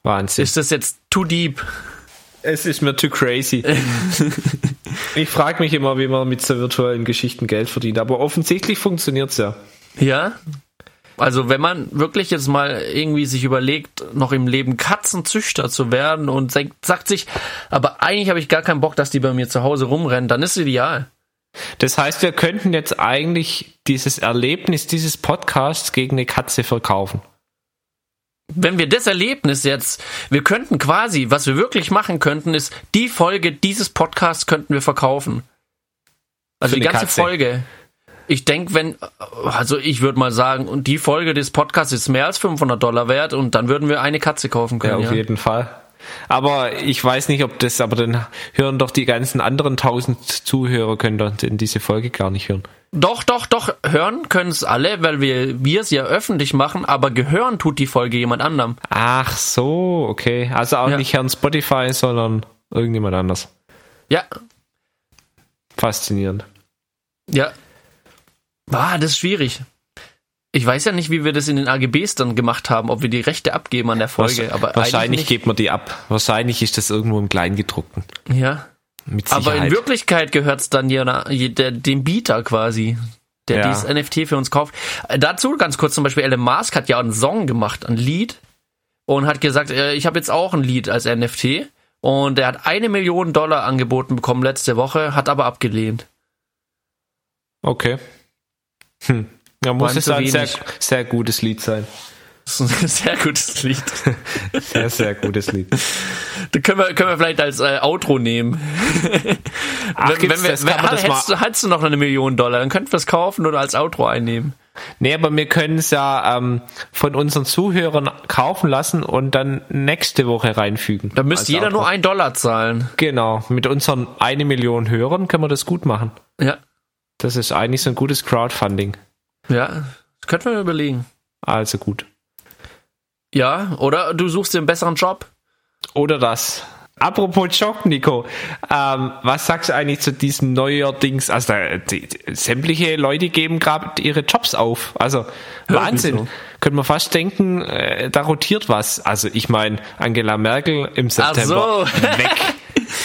B: Wahnsinn.
A: Ist das jetzt too deep?
B: es ist mir too crazy. <laughs> ich frage mich immer, wie man mit so virtuellen Geschichten Geld verdient, aber offensichtlich funktioniert's ja.
A: Ja? Also wenn man wirklich jetzt mal irgendwie sich überlegt, noch im Leben Katzenzüchter zu werden und sagt sich, aber eigentlich habe ich gar keinen Bock, dass die bei mir zu Hause rumrennen, dann ist es ideal.
B: Das heißt, wir könnten jetzt eigentlich dieses Erlebnis dieses Podcasts gegen eine Katze verkaufen.
A: Wenn wir das Erlebnis jetzt, wir könnten quasi, was wir wirklich machen könnten, ist die Folge dieses Podcasts könnten wir verkaufen. Also die ganze Katze. Folge. Ich denke, wenn, also ich würde mal sagen, und die Folge des Podcasts ist mehr als 500 Dollar wert und dann würden wir eine Katze kaufen können.
B: Ja, auf ja. jeden Fall. Aber ich weiß nicht, ob das, aber dann hören doch die ganzen anderen 1000 Zuhörer können dann diese Folge gar nicht hören.
A: Doch, doch, doch, hören können es alle, weil wir wir es ja öffentlich machen, aber gehören tut die Folge jemand anderem.
B: Ach so, okay. Also auch ja. nicht Herrn Spotify, sondern irgendjemand anders.
A: Ja.
B: Faszinierend.
A: Ja. Ah, das ist schwierig. Ich weiß ja nicht, wie wir das in den AGBs dann gemacht haben, ob wir die Rechte abgeben an der Folge. aber
B: wahrscheinlich gibt man die ab. Wahrscheinlich ist das irgendwo im Kleingedruckten.
A: Ja. Mit Aber in Wirklichkeit gehört es dann ja dem Bieter quasi, der ja. dieses NFT für uns kauft. Äh, dazu ganz kurz zum Beispiel, Elon Musk hat ja einen Song gemacht, ein Lied, und hat gesagt, äh, ich habe jetzt auch ein Lied als NFT. Und er hat eine Million Dollar angeboten bekommen letzte Woche, hat aber abgelehnt.
B: Okay. Hm. Ja, muss es ein sehr, sehr gutes Lied sein.
A: Das ist ein sehr gutes Lied. <laughs>
B: Sehr, sehr gutes Lied.
A: Das können wir, können wir vielleicht als äh, Outro nehmen. <laughs> Ach, wenn, wenn wir, das, wenn, das hättest, du, hättest du noch eine Million Dollar, dann könnten wir es kaufen oder als Outro einnehmen.
B: Nee, aber wir können es ja ähm, von unseren Zuhörern kaufen lassen und dann nächste Woche reinfügen.
A: Da müsste jeder Outro. nur ein Dollar zahlen.
B: Genau, mit unseren eine Million Hörern können wir das gut machen.
A: Ja.
B: Das ist eigentlich so ein gutes Crowdfunding.
A: Ja, das könnten wir überlegen.
B: Also gut.
A: Ja, oder du suchst dir einen besseren Job.
B: Oder das. Apropos Job, Nico, ähm, was sagst du eigentlich zu diesem neuerdings? Also da, die, die, sämtliche Leute geben gerade ihre Jobs auf. Also Wahnsinn. So. Könnte man fast denken, äh, da rotiert was. Also ich meine, Angela Merkel im September so. <laughs> weg.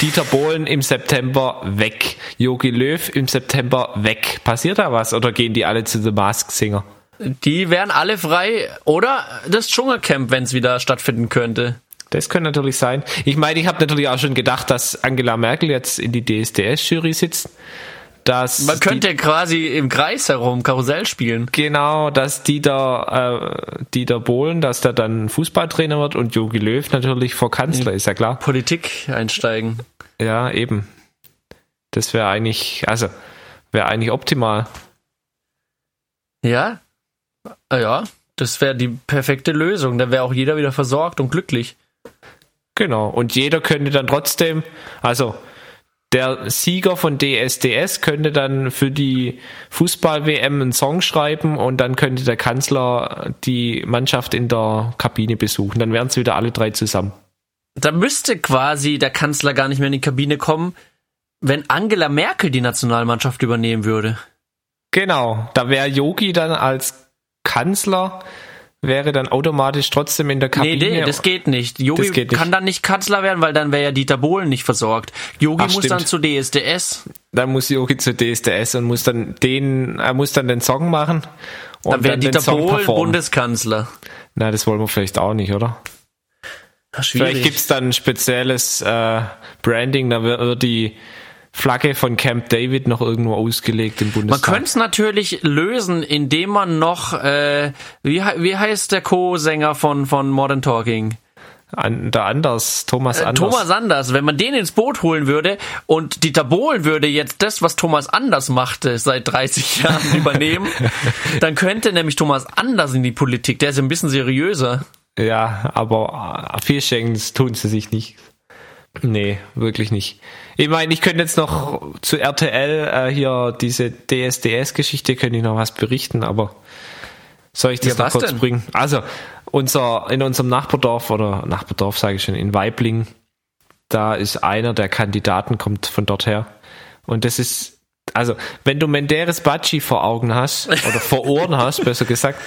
B: Dieter Bohlen im September weg. Jogi Löw im September weg. Passiert da was oder gehen die alle zu The Mask Singer?
A: Die wären alle frei. Oder das Dschungelcamp, wenn es wieder stattfinden könnte.
B: Das könnte natürlich sein. Ich meine, ich habe natürlich auch schon gedacht, dass Angela Merkel jetzt in die DSDS-Jury sitzt. Dass
A: Man könnte die, quasi im Kreis herum Karussell spielen.
B: Genau, dass Dieter, äh, Dieter Bohlen, dass der dann Fußballtrainer wird und Jogi Löw natürlich vor Kanzler, ist ja klar.
A: Politik einsteigen.
B: Ja, eben. Das wäre eigentlich, also, wäre eigentlich optimal.
A: Ja, Ah ja, das wäre die perfekte Lösung. Dann wäre auch jeder wieder versorgt und glücklich.
B: Genau. Und jeder könnte dann trotzdem, also der Sieger von DSDS könnte dann für die Fußball-WM einen Song schreiben und dann könnte der Kanzler die Mannschaft in der Kabine besuchen. Dann wären es wieder alle drei zusammen.
A: Da müsste quasi der Kanzler gar nicht mehr in die Kabine kommen, wenn Angela Merkel die Nationalmannschaft übernehmen würde.
B: Genau, da wäre Yogi dann als Kanzler wäre dann automatisch trotzdem in der Kabine. Nee,
A: nee das geht nicht. Yogi geht nicht. kann dann nicht Kanzler werden, weil dann wäre ja Dieter Bohlen nicht versorgt. Yogi muss stimmt. dann zu DSDS.
B: Dann muss Yogi zu DSDS und muss dann den, er muss dann den Song machen.
A: Und dann wäre Dieter Bohlen. Bundeskanzler.
B: Na, das wollen wir vielleicht auch nicht, oder? Ach, vielleicht gibt's dann ein spezielles äh, Branding, da wird die Flagge von Camp David noch irgendwo ausgelegt im Bundestag.
A: Man könnte es natürlich lösen, indem man noch, äh, wie, wie heißt der Co-Sänger von, von Modern Talking?
B: An, der Anders, Thomas
A: äh,
B: Anders.
A: Thomas Anders, wenn man den ins Boot holen würde und Dieter Bohlen würde jetzt das, was Thomas Anders machte, seit 30 <laughs> Jahren übernehmen, <laughs> dann könnte nämlich Thomas Anders in die Politik, der ist ein bisschen seriöser.
B: Ja, aber viel schenken tun sie sich nicht. Nee, wirklich nicht. Ich meine, ich könnte jetzt noch zu RTL äh, hier diese DSDS-Geschichte, könnte ich noch was berichten, aber soll ich das ja, noch kurz denn? bringen? Also, unser, in unserem Nachbardorf oder Nachbardorf sage ich schon, in Weibling, da ist einer der Kandidaten, kommt von dort her. Und das ist, also, wenn du Menderes Bacci vor Augen hast, oder vor Ohren hast, besser gesagt,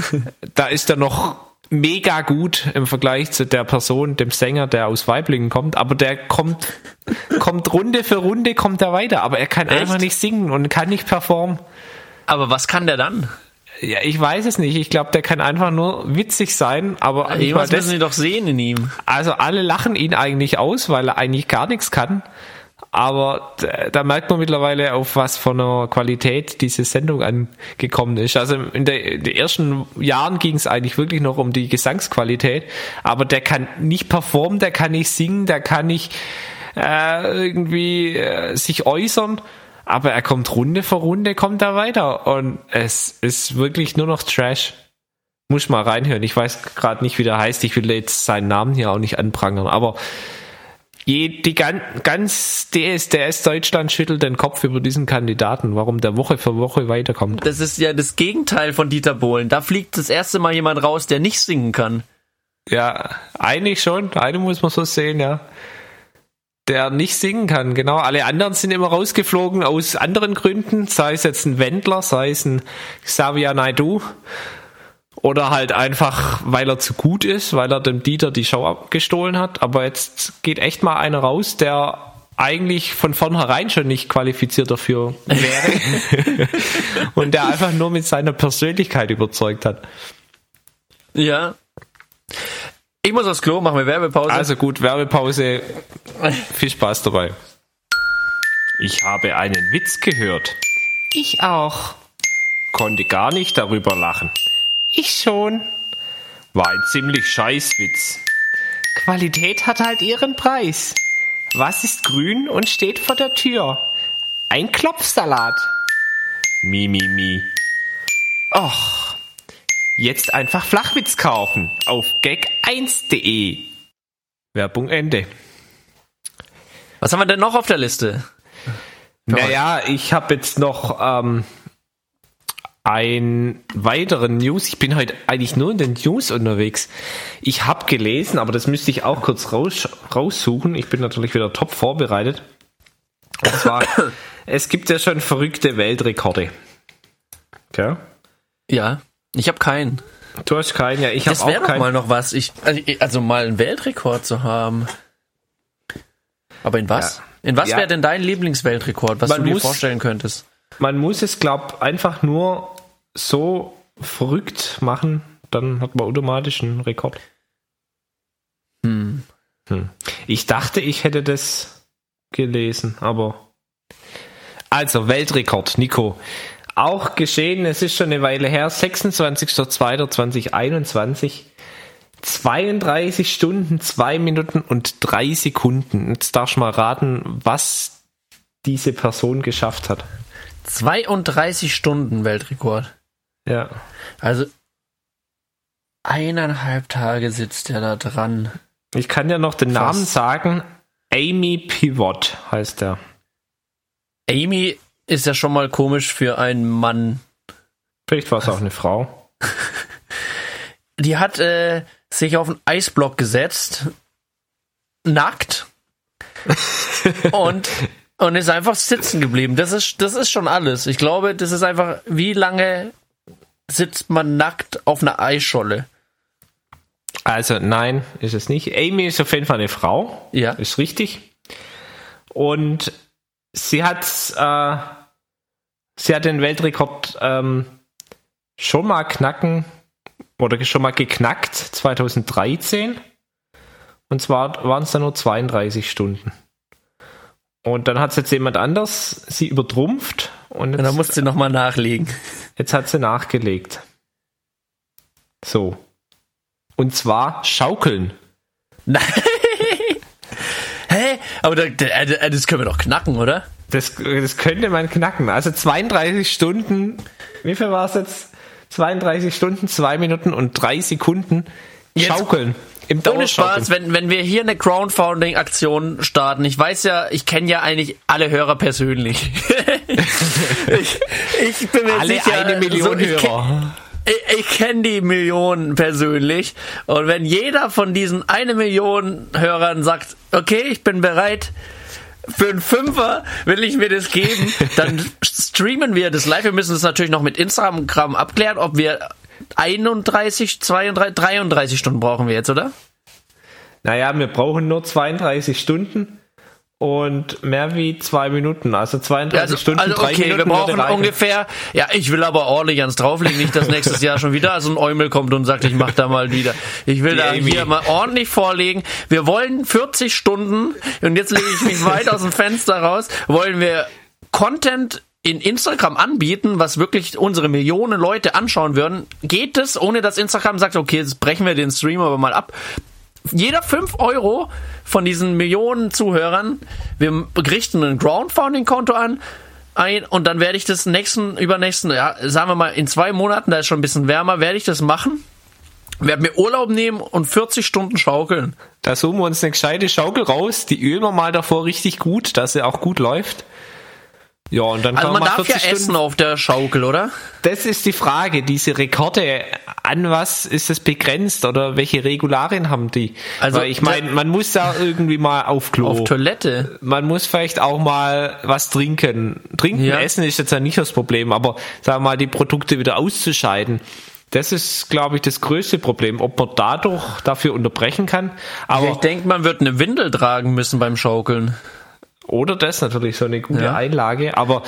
B: <laughs> da ist er noch mega gut im Vergleich zu der Person, dem Sänger, der aus Weiblingen kommt, aber der kommt, kommt Runde für Runde, kommt er weiter, aber er kann Echt? einfach nicht singen und kann nicht performen.
A: Aber was kann der dann?
B: Ja, ich weiß es nicht. Ich glaube, der kann einfach nur witzig sein, aber
A: Irgendwas
B: das.
A: müssen die doch sehen in ihm.
B: Also alle lachen ihn eigentlich aus, weil er eigentlich gar nichts kann. Aber da merkt man mittlerweile, auf was von einer Qualität diese Sendung angekommen ist. Also in, der, in den ersten Jahren ging es eigentlich wirklich noch um die Gesangsqualität. Aber der kann nicht performen, der kann nicht singen, der kann nicht äh, irgendwie äh, sich äußern. Aber er kommt Runde für Runde, kommt er weiter. Und es ist wirklich nur noch Trash. Muss mal reinhören. Ich weiß gerade nicht, wie der heißt. Ich will jetzt seinen Namen hier auch nicht anprangern. Aber die gan, ganz DSDS Deutschland schüttelt den Kopf über diesen Kandidaten, warum der Woche für Woche weiterkommt.
A: Das ist ja das Gegenteil von Dieter Bohlen. Da fliegt das erste Mal jemand raus, der nicht singen kann.
B: Ja, eigentlich schon. Eine muss man so sehen, ja. Der nicht singen kann, genau. Alle anderen sind immer rausgeflogen aus anderen Gründen, sei es jetzt ein Wendler, sei es ein Xavier Naidoo. Oder halt einfach, weil er zu gut ist, weil er dem Dieter die Show abgestohlen hat. Aber jetzt geht echt mal einer raus, der eigentlich von vornherein schon nicht qualifiziert dafür wäre. <laughs> Und der einfach nur mit seiner Persönlichkeit überzeugt hat.
A: Ja. Ich muss aufs Klo, machen wir Werbepause.
B: Also gut, Werbepause. Viel Spaß dabei.
C: Ich habe einen Witz gehört.
B: Ich auch.
C: Konnte gar nicht darüber lachen.
B: Ich schon.
C: War ein ziemlich scheiß Witz.
B: Qualität hat halt ihren Preis. Was ist grün und steht vor der Tür? Ein Klopfsalat.
C: Mi, mi, mi.
B: Och. Jetzt einfach Flachwitz kaufen auf gag1.de. Werbung Ende.
A: Was haben wir denn noch auf der Liste?
B: Naja, ich habe jetzt noch ähm, einen weiteren News. Ich bin heute eigentlich nur in den News unterwegs. Ich habe gelesen, aber das müsste ich auch kurz raus, raussuchen. Ich bin natürlich wieder top vorbereitet. Und zwar, <coughs> es gibt ja schon verrückte Weltrekorde. Okay.
A: Ja, ich habe keinen.
B: Du hast keinen, ja, ich habe
A: Das wäre
B: auch
A: doch
B: keinen.
A: mal noch was. Ich, also, also mal einen Weltrekord zu haben. Aber in was?
B: Ja.
A: In was
B: Ja.
A: wäre denn dein Lieblingsweltrekord, was
B: Man
A: du dir vorstellen könntest?
B: Man muss es, glaub, einfach nur so verrückt machen, dann hat man automatisch einen Rekord.
A: Hm.
B: Hm. Ich dachte, ich hätte das gelesen, aber. Also, Weltrekord, Nico. Auch geschehen, es ist schon eine Weile her, 26.02.2021. 32 Stunden, 2 Minuten und 3 Sekunden. Jetzt darfst du mal raten, was diese Person geschafft hat.
A: 32 Stunden Weltrekord.
B: Ja.
A: Also eineinhalb Tage sitzt er da dran.
B: Ich kann ja noch den
A: Krass.
B: Namen sagen. Amy Pivot heißt er.
A: Amy ist ja schon mal komisch für einen Mann.
B: Vielleicht war es auch eine Frau. <laughs>
A: Die hat äh, sich auf einen Eisblock gesetzt, nackt <laughs> und und ist einfach sitzen geblieben. Das ist das ist schon alles. Ich glaube, das ist einfach wie lange sitzt man nackt auf einer Eisscholle?
B: Also nein, ist es nicht. Amy ist auf jeden Fall eine Frau.
A: Ja.
B: Ist richtig. Und sie hat, äh, sie hat den Weltrekord ähm, schon mal knacken oder schon mal geknackt 2013. Und zwar waren es dann nur 32 Stunden. Und dann hat jetzt jemand anders sie übertrumpft und
A: Und dann
B: jetzt,
A: musst du nochmal nachlegen.
B: jetzt hat sie nachgelegt. So. Und zwar schaukeln.
A: Nein. <laughs> Hä? Aber da, da, äh, das können wir doch knacken, oder?
B: Das, das könnte man knacken. Also 32 Stunden, wie viel war es jetzt? 32 Stunden, 2 Minuten und 3 Sekunden
A: Jetzt-
B: schaukeln. Im
A: Ohne. Spaß, wenn, wenn wir hier eine Crowdfunding-Aktion starten, ich weiß ja, ich kenne ja eigentlich alle Hörer persönlich. <laughs> ich, ich bin mir
B: Alle
A: sicher,
B: eine Million
A: kenn-
B: Hörer.
A: Ich, ich kenne die Millionen persönlich und wenn jeder von diesen eine Million Hörern sagt, okay, ich bin bereit, für einen Fünfer will ich mir das geben, dann <laughs> streamen wir das live. Wir müssen das natürlich noch mit Instagram abklären, ob wir 31, 32, 33 Stunden brauchen wir jetzt, oder?
B: Naja, wir brauchen nur 32 Stunden und mehr wie zwei Minuten, also 32
A: Also,
B: Stunden,
A: also
B: drei
A: okay,
B: Minuten
A: wir brauchen ungefähr, ja, ich will aber ordentlich ans drauflegen, nicht, dass nächstes Jahr schon wieder so ein Eumel kommt und sagt, ich mach da mal wieder. Ich will
B: Die
A: da
B: Amy.
A: hier mal ordentlich vorlegen. Wir wollen 40 Stunden, und jetzt lege ich mich weit aus dem Fenster raus, wollen wir Content in Instagram anbieten, was wirklich unsere Millionen Leute anschauen würden. Geht es, ohne dass Instagram sagt, okay, jetzt brechen wir den Stream aber mal ab jeder 5 Euro von diesen Millionen Zuhörern, wir richten ein Crowdfunding-Konto an, ein und dann werde ich das nächsten, übernächsten, ja, sagen wir mal in zwei Monaten, da ist schon ein bisschen wärmer, werde ich das machen, werde mir Urlaub nehmen und 40 Stunden schaukeln.
B: Da suchen wir uns eine gescheite Schaukel raus, die ölen wir mal davor richtig gut, dass sie auch gut läuft. Ja, und dann
A: Also
B: kann
A: man
B: mal
A: darf ja
B: 40
A: essen auf der Schaukel, oder?
B: Das ist die Frage, diese Rekorde, an was ist es begrenzt oder welche Regularien haben die?
A: Also,
B: Weil ich meine, man muss da irgendwie mal auf Klo.
A: Auf Toilette.
B: man muss vielleicht auch mal was trinken. Trinken,
A: Ja.
B: essen ist jetzt ja nicht das Problem, aber sagen wir mal, die Produkte wieder auszuscheiden. Das ist, glaube ich, das größte Problem, ob man dadurch dafür unterbrechen kann. Aber
A: ich denke, man wird eine Windel tragen müssen beim Schaukeln.
B: Oder das natürlich so eine gute
A: Ja.
B: Einlage. Aber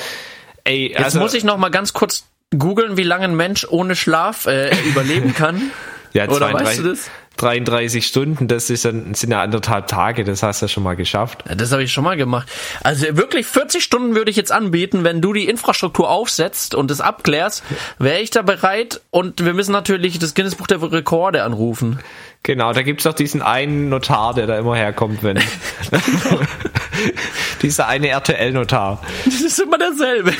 B: ey,
A: Jetzt
B: also,
A: muss ich noch mal ganz kurz googeln, wie lange ein Mensch ohne Schlaf äh, überleben kann. <laughs>
B: ja,
A: Oder
B: 32,
A: weißt du das?
B: 33 Stunden, das ist dann, sind ja anderthalb Tage, das hast du ja schon mal geschafft.
A: Ja, das habe ich schon mal gemacht. Also wirklich 40 Stunden würde ich jetzt anbieten, wenn du die Infrastruktur aufsetzt und es abklärst, wäre ich da bereit und wir müssen natürlich das Guinness Buch der Rekorde anrufen.
B: Genau, da gibt's doch diesen einen Notar, der da immer herkommt, wenn. <laughs> <laughs> <laughs> Dieser eine RTL-Notar,
A: Das ist immer derselbe.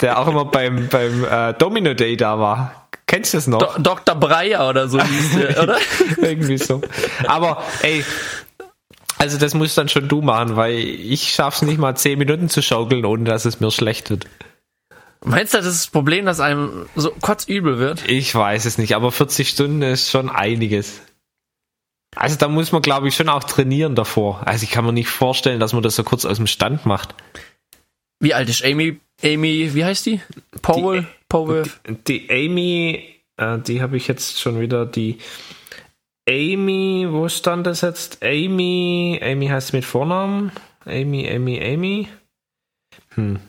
B: der auch immer beim, beim äh, Domino Day da war. Kennst du das noch?
A: Do Dr. Breyer oder so hieß der, <laughs> oder?
B: Irgendwie so. Aber ey, also das musst dann schon du machen, weil ich schaff's nicht mal 10 Minuten zu schaukeln, ohne dass es mir schlecht wird.
A: Meinst du, das ist das Problem, dass einem so kotzübel wird?
B: Ich weiß es nicht, aber 40 Stunden ist schon einiges. Also da muss man, glaube ich, schon auch trainieren davor. Also ich kann mir nicht vorstellen, dass man das so kurz aus dem Stand macht.
A: Wie alt ist Amy? Amy, wie heißt die? Powell? Powell?
B: Die Amy, äh, die habe ich jetzt schon wieder, die Amy, wo stand das jetzt? Amy, Amy heißt mit Vornamen? Amy, Amy, Amy. Hm.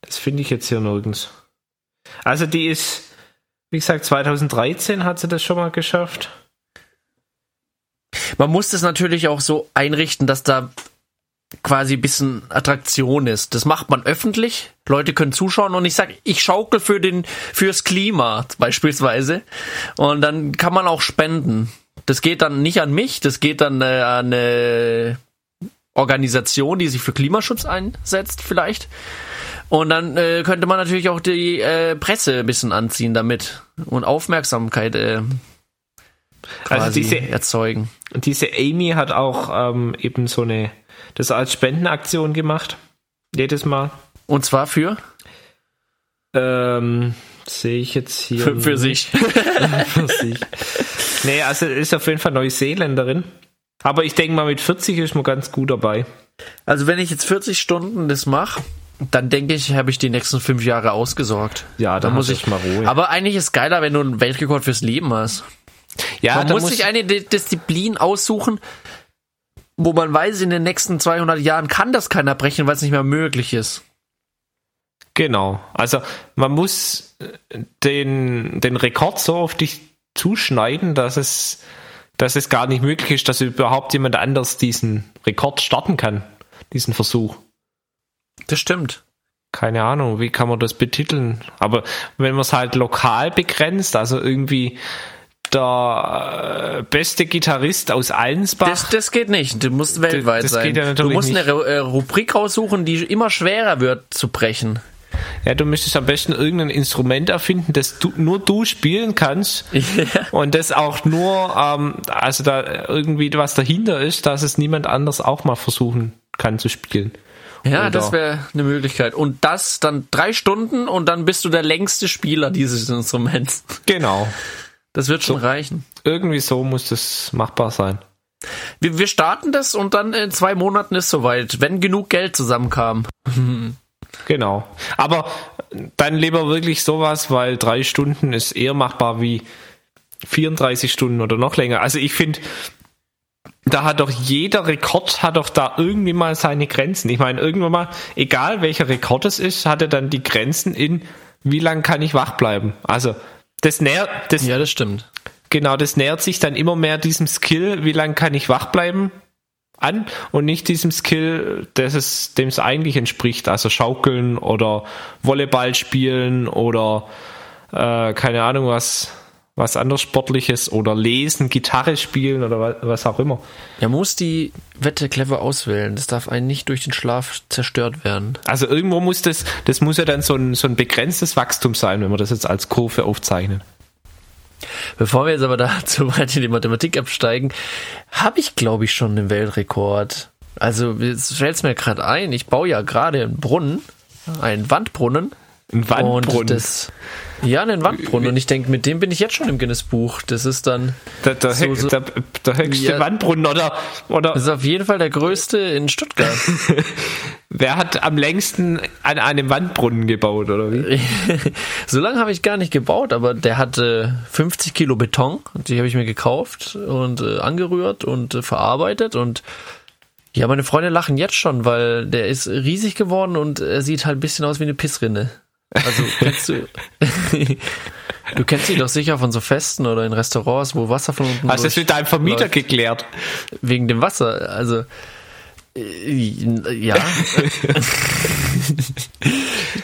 B: Das finde ich jetzt hier nirgends. Also die ist, wie gesagt, 2013 hat sie das schon mal geschafft.
A: Man muss das natürlich auch so einrichten, dass da quasi ein bisschen Attraktion ist. Das macht man öffentlich. Leute können zuschauen und ich sag, ich schaukel für den, fürs Klima beispielsweise. Und dann kann man auch spenden. Das geht dann nicht an mich, das geht dann äh, an eine Organisation, die sich für Klimaschutz einsetzt, vielleicht. Und dann äh, könnte man natürlich auch die äh, Presse ein bisschen anziehen damit und Aufmerksamkeit äh, quasi
B: Also diese,
A: erzeugen.
B: Diese Amy hat auch ähm, eben so eine, das als Spendenaktion gemacht. Jedes Mal.
A: Und zwar für?
B: Ähm, sehe ich jetzt hier.
A: Für, für sich. <laughs>
B: für sich. Nee, also ist auf jeden Fall Neuseeländerin. Aber ich denke mal, mit 40 ist man ganz gut dabei.
A: Also wenn ich jetzt 40 Stunden das mache, dann denke ich, habe ich die nächsten fünf Jahre ausgesorgt.
B: Ja, da
A: muss ich
B: mal Ruhe.
A: Aber eigentlich ist geiler, wenn du einen Weltrekord fürs Leben hast.
B: Ja,
A: man muss sich eine Di- Disziplin aussuchen, wo man weiß, in den nächsten 200 Jahren kann das keiner brechen, weil es nicht mehr möglich ist.
B: Genau. Also man muss äh, den, den Rekord so auf dich zuschneiden, dass es, dass es gar nicht möglich ist, dass überhaupt jemand anders diesen Rekord starten kann, diesen Versuch.
A: Das stimmt.
B: Keine Ahnung, wie kann man das betiteln? Aber wenn man es halt lokal begrenzt, also irgendwie der äh, beste Gitarrist aus Allensbach.
A: Das, das geht nicht. Du musst weltweit
B: das
A: sein.
B: geht ja
A: du musst
B: nicht.
A: eine äh, Rubrik raussuchen, die immer schwerer wird zu brechen.
B: Ja, du müsstest am besten irgendein Instrument erfinden, das du, nur du spielen kannst. <laughs> Und das auch nur, ähm, also da irgendwie was dahinter ist, dass es niemand anders auch mal versuchen kann zu spielen.
A: Ja,
B: Oder-
A: das wäre eine Möglichkeit. Und das dann drei Stunden und dann bist du der längste Spieler dieses Instruments.
B: Genau.
A: Das wird schon reichen.
B: Irgendwie so muss das machbar sein.
A: Wir, wir starten das und dann in zwei Monaten ist soweit, wenn genug Geld zusammenkam. <laughs>
B: Genau. Aber dann lieber wirklich sowas, weil drei Stunden ist eher machbar wie 34 Stunden oder noch länger. Also ich finde, da hat doch jeder Rekord hat doch da irgendwie mal seine Grenzen. Ich meine, irgendwann mal, egal welcher Rekord es ist, hat er dann die Grenzen in, wie lange kann ich wach bleiben. Also das nähert, das,
A: Ja, das stimmt.
B: genau, das nähert sich dann immer mehr diesem Skill, wie lange kann ich wach bleiben, an und nicht diesem Skill, das es, dem es eigentlich entspricht. Also Schaukeln oder Volleyball spielen oder äh, keine Ahnung was, was anderes Sportliches oder lesen, Gitarre spielen oder was, was auch immer.
A: Er muss die Wette clever auswählen. Das darf einen nicht durch den Schlaf zerstört werden.
B: Also irgendwo muss das, das muss ja dann so ein, so ein begrenztes Wachstum sein, wenn man das jetzt als Kurve aufzeichnet.
A: Bevor wir jetzt aber <laughs> da zu weit in die Mathematik absteigen, habe ich, glaube ich, schon einen Weltrekord. Also, jetzt fällt es mir gerade ein, ich baue ja gerade einen Brunnen, einen Wandbrunnen.
B: Ein Wandbrunnen.
A: Und das, ja, einen Wandbrunnen. Und ich denke, mit dem bin ich jetzt schon im Guinness-Buch. Das ist dann,
B: Der, der,
A: So, so-
B: der, der höchste
A: Ja.
B: Wandbrunnen oder, oder
A: das ist auf jeden Fall der größte in Stuttgart. <laughs>
B: wer hat am längsten an einem Wandbrunnen gebaut oder wie? <laughs>
A: so lange habe ich gar nicht gebaut, aber der hatte 50 Kilo Beton. Die habe ich mir gekauft und äh, angerührt und äh, verarbeitet. Und ja, meine Freunde lachen jetzt schon, weil der ist riesig geworden und er sieht halt ein bisschen aus wie eine Pissrinne. Also kennst du. <laughs> Du kennst sie doch sicher von so Festen oder in Restaurants, wo Wasser von unten
B: Hast du das mit deinem Vermieter
A: läuft.
B: geklärt?
A: wegen dem Wasser. Also äh, ja, <laughs>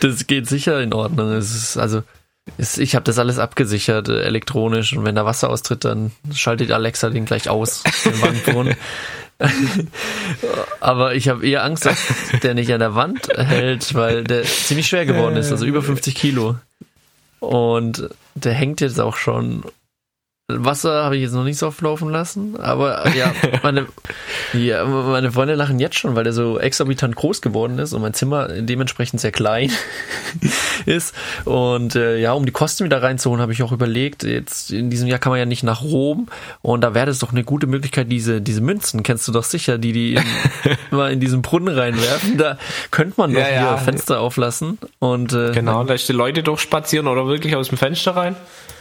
A: das geht sicher in Ordnung. Es ist also es, ich habe das alles abgesichert äh, elektronisch und wenn da Wasser austritt, dann schaltet Alexa den gleich aus. Den. <laughs> Aber ich habe eher Angst, dass der nicht an der Wand hält, weil der ziemlich schwer geworden ist, also über 50 Kilo. Und der hängt jetzt auch schon. Wasser habe ich jetzt noch nicht so oft laufen lassen, aber ja, <laughs> meine, ja, meine Freunde lachen jetzt schon, weil der so exorbitant groß geworden ist und mein Zimmer dementsprechend sehr klein <laughs> ist. Und äh, ja, um die Kosten wieder reinzuholen, habe ich auch überlegt, jetzt in diesem Jahr kann man ja nicht nach Rom und da wäre das doch eine gute Möglichkeit, diese, diese Münzen, kennst du doch sicher, die die in, <laughs> immer in diesen Brunnen reinwerfen, da könnte man doch
B: Ja, ja.
A: hier Fenster auflassen und äh,
B: Genau, lässt die Leute durchspazieren oder wirklich aus dem Fenster rein.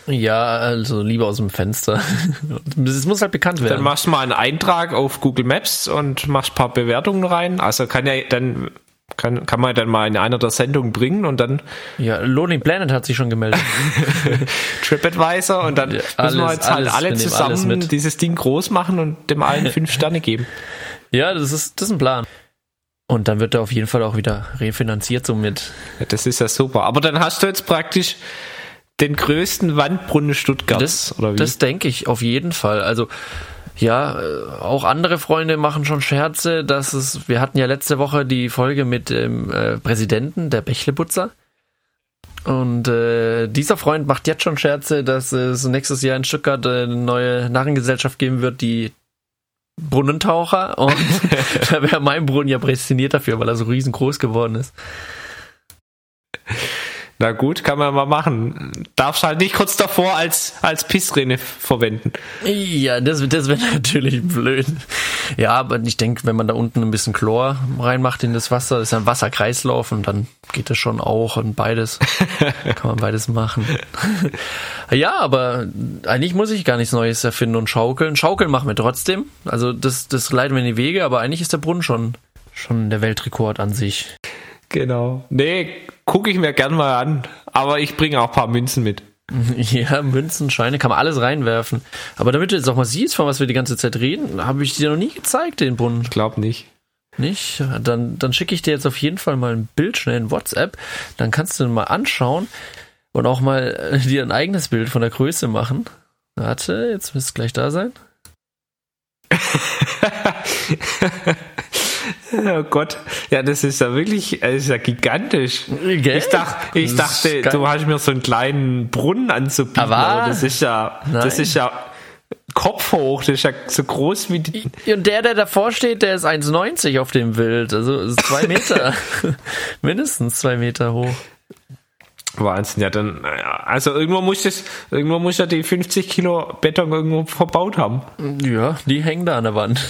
A: Ja, also lieber aus dem Fenster. <laughs> Es muss halt bekannt
B: Dann
A: werden.
B: machst du mal einen Eintrag auf Google Maps und machst ein paar Bewertungen rein. Also kann ja dann kann, kann man dann mal in einer der Sendungen bringen und dann
A: Ja, Lonely Planet hat sich schon gemeldet. <laughs>
B: TripAdvisor und dann
A: Ja,
B: müssen wir
A: alles-
B: jetzt halt
A: alles,
B: alle zusammen
A: alles mit.
B: dieses Ding groß machen und dem allen fünf Sterne geben. <laughs>
A: Ja, das ist, das ist ein Plan. Und dann wird er auf jeden Fall auch wieder refinanziert, somit.
B: Ja, das ist ja super. Aber dann hast du jetzt praktisch den größten Wandbrunnen Stuttgarts,
A: Das,
B: oder wie?
A: das denke ich auf jeden Fall. Also, ja, äh, auch andere Freunde machen schon Scherze, dass es, wir hatten ja letzte Woche die Folge mit dem äh, Präsidenten der Bächlebutzer. Und äh, dieser Freund macht jetzt schon Scherze, dass es nächstes Jahr in Stuttgart eine neue Narrengesellschaft geben wird, die Brunnentaucher. Und <laughs> <laughs> da wäre mein Brunnen ja prädestiniert dafür, weil er so riesengroß geworden ist.
B: Na gut, kann man mal machen. Darfst halt nicht kurz davor als, als Pissrinne verwenden.
A: Ja, das, das wäre <laughs> natürlich blöd. Ja, aber ich denke, wenn man da unten ein bisschen Chlor reinmacht in das Wasser, ist ein Wasserkreislauf und dann geht das schon auch und beides. <laughs> kann man beides machen. <laughs> ja, aber eigentlich muss ich gar nichts Neues erfinden und schaukeln. Schaukeln machen wir trotzdem. Also das, das leiten wir in die Wege, aber eigentlich ist der Brunnen schon, schon der Weltrekord an sich.
B: Genau. Nee, gucke ich mir gern mal an. Aber ich bringe auch ein paar Münzen mit. <laughs>
A: Ja, Münzen, Scheine, kann man alles reinwerfen. Aber damit du jetzt auch mal siehst, von was wir die ganze Zeit reden, habe ich dir noch nie gezeigt, den Brunnen.
B: Ich glaube nicht.
A: Nicht? Dann, dann schicke ich dir jetzt auf jeden Fall mal ein Bild schnell in WhatsApp. Dann kannst du ihn mal anschauen und auch mal äh, dir ein eigenes Bild von der Größe machen. Warte, jetzt müsste es gleich da sein. <laughs>
B: Oh Gott. Ja, das ist ja wirklich, das ist ja gigantisch.
A: Gell?
B: Ich, dach, ich
A: Das
B: dachte, du hast mir so einen kleinen Brunnen anzubieten,
A: Aber-
B: aber das ist ja, das
A: Nein.
B: ist ja kopfhoch, das ist ja so groß wie die,
A: Und der, der davor steht, der ist 1,90 auf dem Bild. Also ist zwei <laughs> Meter. <laughs> Mindestens zwei Meter hoch.
B: Wahnsinn, ja dann, naja, also irgendwo muss das, irgendwo muss ja die 50 Kilo Beton irgendwo verbaut haben.
A: Ja, die hängen da an der Wand. <laughs>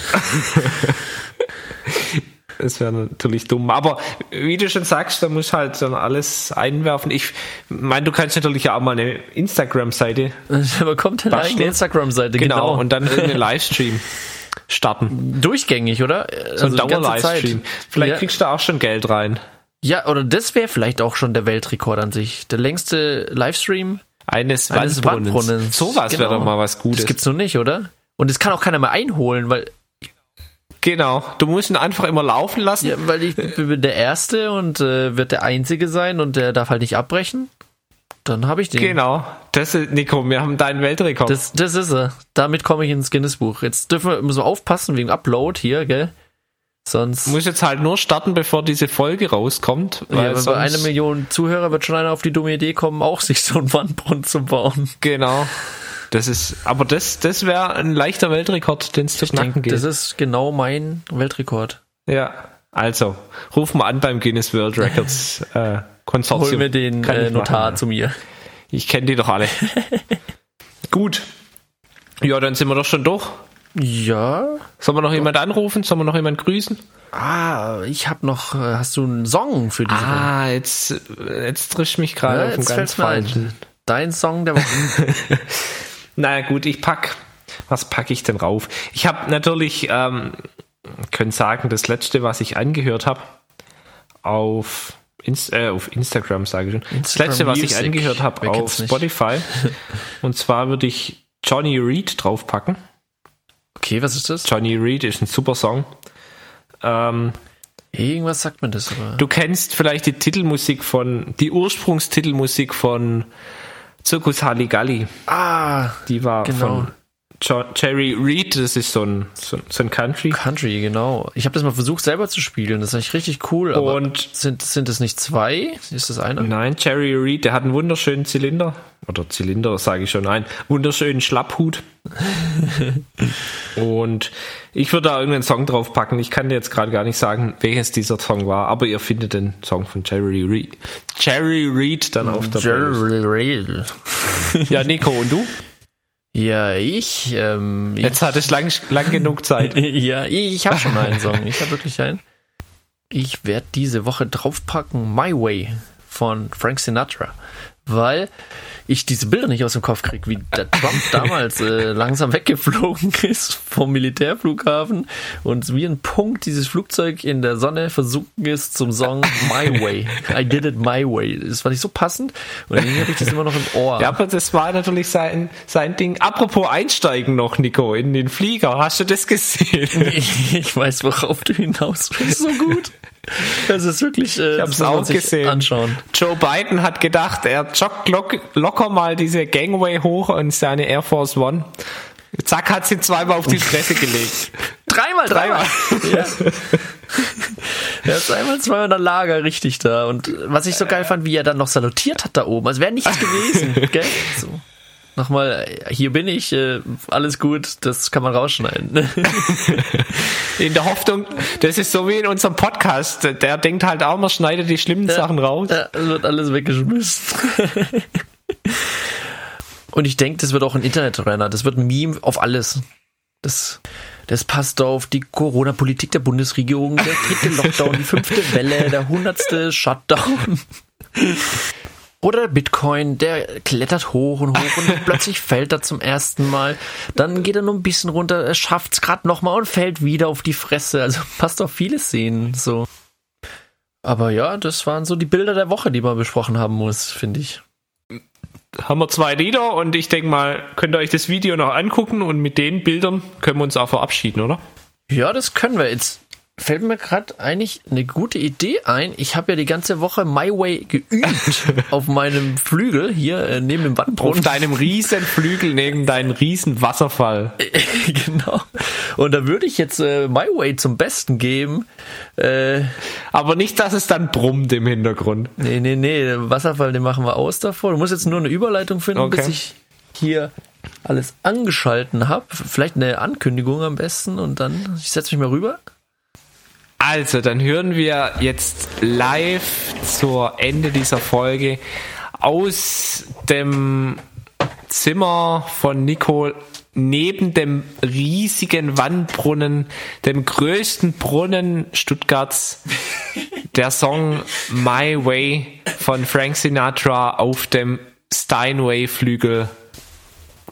B: Das wäre natürlich dumm. Aber wie du schon sagst, da muss halt dann alles einwerfen. Ich meine, du kannst natürlich ja auch mal eine Instagram-Seite. <laughs>
A: Aber kommt eine
B: Basteln.
A: eigene Instagram-Seite,
B: Genau.
A: genau.
B: Und dann irgendeinen <laughs> Livestream. starten.
A: Durchgängig, oder?
B: So ein
A: Also ganze
B: Dauer-Livestream. Vielleicht
A: ja.
B: kriegst du auch schon Geld rein.
A: Ja, oder das wäre vielleicht auch schon der Weltrekord an sich. Der längste Livestream.
B: Eines,
A: Eines
B: Wandbrunnens.
A: Wandbrunnens.
B: Sowas wäre
A: Genau.
B: doch mal was Gutes.
A: Das gibt's noch nicht, oder? Und das kann auch keiner mehr einholen, weil,
B: genau. Du musst ihn einfach immer laufen lassen.
A: ja, weil ich bin der Erste und äh, wird der Einzige sein und der darf halt nicht abbrechen. Dann habe ich den.
B: Genau. Das ist, Nico, wir haben deinen Weltrekord.
A: Das, das ist er. Damit komme ich ins Guinness-Buch. Jetzt dürfen wir müssen wir aufpassen wegen Upload hier, gell? Sonst.
B: Du musst jetzt halt nur starten, bevor diese Folge rauskommt.
A: ja,
B: Weil
A: aber bei einer Million Zuhörer wird schon einer auf die dumme Idee kommen, auch sich so einen Wandbrunnen zu bauen.
B: Genau. Das ist, aber das, das wäre ein leichter Weltrekord, den es zu knacken geht.
A: das ist genau mein Weltrekord.
B: ja. Also, ruf mal an beim Guinness World Records <laughs> äh, Konsortium.
A: Hol mir den äh, Notar
B: machen.
A: zu mir.
B: Ich kenne die doch alle. <laughs> Gut. Ja, dann sind wir doch schon durch.
A: Ja.
B: Sollen wir noch jemand anrufen? Sollen wir noch jemand grüßen?
A: Ah, ich habe noch. äh, Hast du einen Song für diese Woche?
B: Ah, jetzt, jetzt trisch mich gerade
A: Ja,
B: auf den
A: jetzt
B: ganz falschen.
A: ein. Dein Song der Woche. <laughs>
B: Naja gut, ich pack. Was packe ich denn rauf? Ich habe natürlich, ähm, können sagen, das letzte, was ich angehört habe, auf, Inst äh, auf Instagram, sage ich schon. das
A: Instagram
B: letzte, was ich angehört habe, auf? Spotify. <laughs> Und zwar würde ich Johnny Reed draufpacken.
A: Okay, was ist das?
B: Johnny Reed ist ein super Song. Ähm,
A: Irgendwas sagt mir das, aber.
B: du kennst vielleicht die Titelmusik von, die Ursprungstitelmusik von Zirkus Halligalli.
A: Ah,
B: Die war
A: Genau.
B: von jo Jerry Reed, das ist so ein, so, so ein Country.
A: Country, genau. Ich habe das mal versucht selber zu spielen. Das ist eigentlich richtig cool. Aber
B: Und-
A: sind, sind es nicht zwei? Ist das einer?
B: Nein, Jerry Reed, der hat einen wunderschönen Zylinder. Oder Zylinder, sage ich schon, nein, wunderschönen Schlapphut. <laughs> Und ich würde da irgendeinen Song draufpacken. Ich kann dir jetzt gerade gar nicht sagen, welches dieser Song war, aber ihr findet den Song von Jerry Reed. Jerry Reed dann auf der.
A: Jerry Rail.
B: Ja, Nico, und du? <laughs>
A: Ja, ich, ähm, ich
B: Jetzt hattest lang, lang genug Zeit. <laughs>
A: ja, ich habe schon einen Song. Ich habe wirklich einen. Ich werde diese Woche draufpacken My Way von Frank Sinatra, weil ich diese Bilder nicht aus dem Kopf kriege, wie der Trump <laughs> damals äh, langsam weggeflogen <laughs> ist vom Militärflughafen und wie ein Punkt dieses Flugzeug in der Sonne versunken ist zum Song My Way. I did it my way. Das fand ich so passend und irgendwie habe ich das immer noch im Ohr.
B: Ja, aber das war natürlich sein, sein Ding. Apropos einsteigen noch, Nico, in den Flieger. Hast du das gesehen? <laughs>
A: Ich, weiß, worauf du hinaus willst. So gut. <laughs> Das ist wirklich. Äh,
B: Ich hab's auch gesehen.
A: Anschauen.
B: Joe Biden hat gedacht, er joggt lock, locker mal diese Gangway hoch und seine Air Force One. Zack, hat sie zweimal auf die Fresse gelegt. <laughs>
A: Dreimal, dreimal. <laughs> ja. Er ist einmal, zweimal in der Lager richtig da. Und was ich so geil fand, wie er dann noch salutiert hat da oben. Als wäre nichts gewesen. Gell? So. Nochmal, hier bin ich, äh, alles gut, das kann man rausschneiden. <laughs>
B: In der Hoffnung, das ist so wie in unserem Podcast. Der denkt halt auch, man schneidet die schlimmen Sachen raus.
A: Ja, es wird alles weggeschmissen. Und ich denke, das wird auch ein Internetrenner. Das wird ein Meme auf alles. Das, das passt auf die Corona-Politik der Bundesregierung, der dritte Lockdown, die fünfte Welle, der hundertste Shutdown. Oder der Bitcoin, der klettert hoch und hoch und <laughs> plötzlich fällt er zum ersten Mal. Dann geht er nur ein bisschen runter, er schafft es gerade nochmal und fällt wieder auf die Fresse. Also <laughs> passt auf viele Szenen so. Aber ja, das waren so die Bilder der Woche, die man besprochen haben muss, finde ich.
B: Haben wir zwei Lieder und ich denke mal, könnt ihr euch das Video noch angucken und mit den Bildern können wir uns auch verabschieden, oder?
A: Ja, das können wir. Jetzt fällt mir gerade eigentlich eine gute Idee ein. Ich habe ja die ganze Woche My Way geübt <laughs> auf meinem Flügel hier äh, neben dem
B: Auf
A: Wandbrunnen.
B: deinem riesen Flügel neben <laughs> deinem riesen Wasserfall. <laughs>
A: genau. Und da würde ich jetzt äh, My Way zum Besten geben. Äh,
B: Aber nicht, dass es dann brummt im Hintergrund.
A: nee, nee, nee, den Wasserfall, den machen wir aus davor. Du musst jetzt nur eine Überleitung finden,
B: Okay.
A: bis ich hier alles angeschalten habe. Vielleicht eine Ankündigung am besten und dann, ich setze mich mal rüber.
B: Also, dann hören wir jetzt live zur Ende dieser Folge aus dem Zimmer von Nico neben dem riesigen Wandbrunnen, dem größten Brunnen Stuttgarts, der Song My Way von Frank Sinatra auf dem Steinway-Flügel.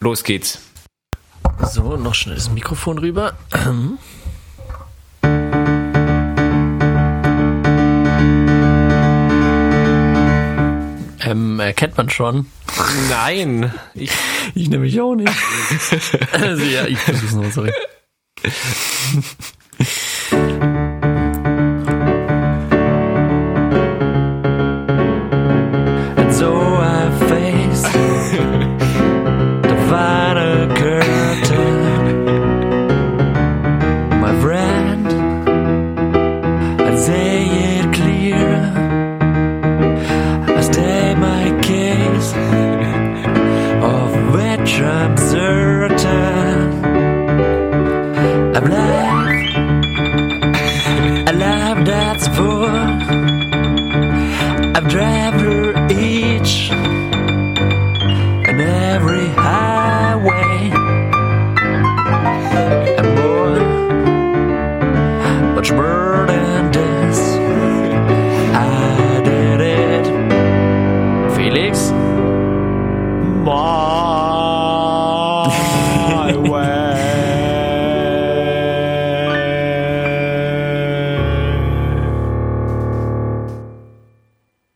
B: Los geht's.
A: So, noch schnell das Mikrofon rüber. <clears throat> Ähm, äh, kennt man schon.
B: Nein. Ich,
A: ich nehme mich auch nicht. also, <laughs> <laughs> ja, ich bin sorry. <laughs>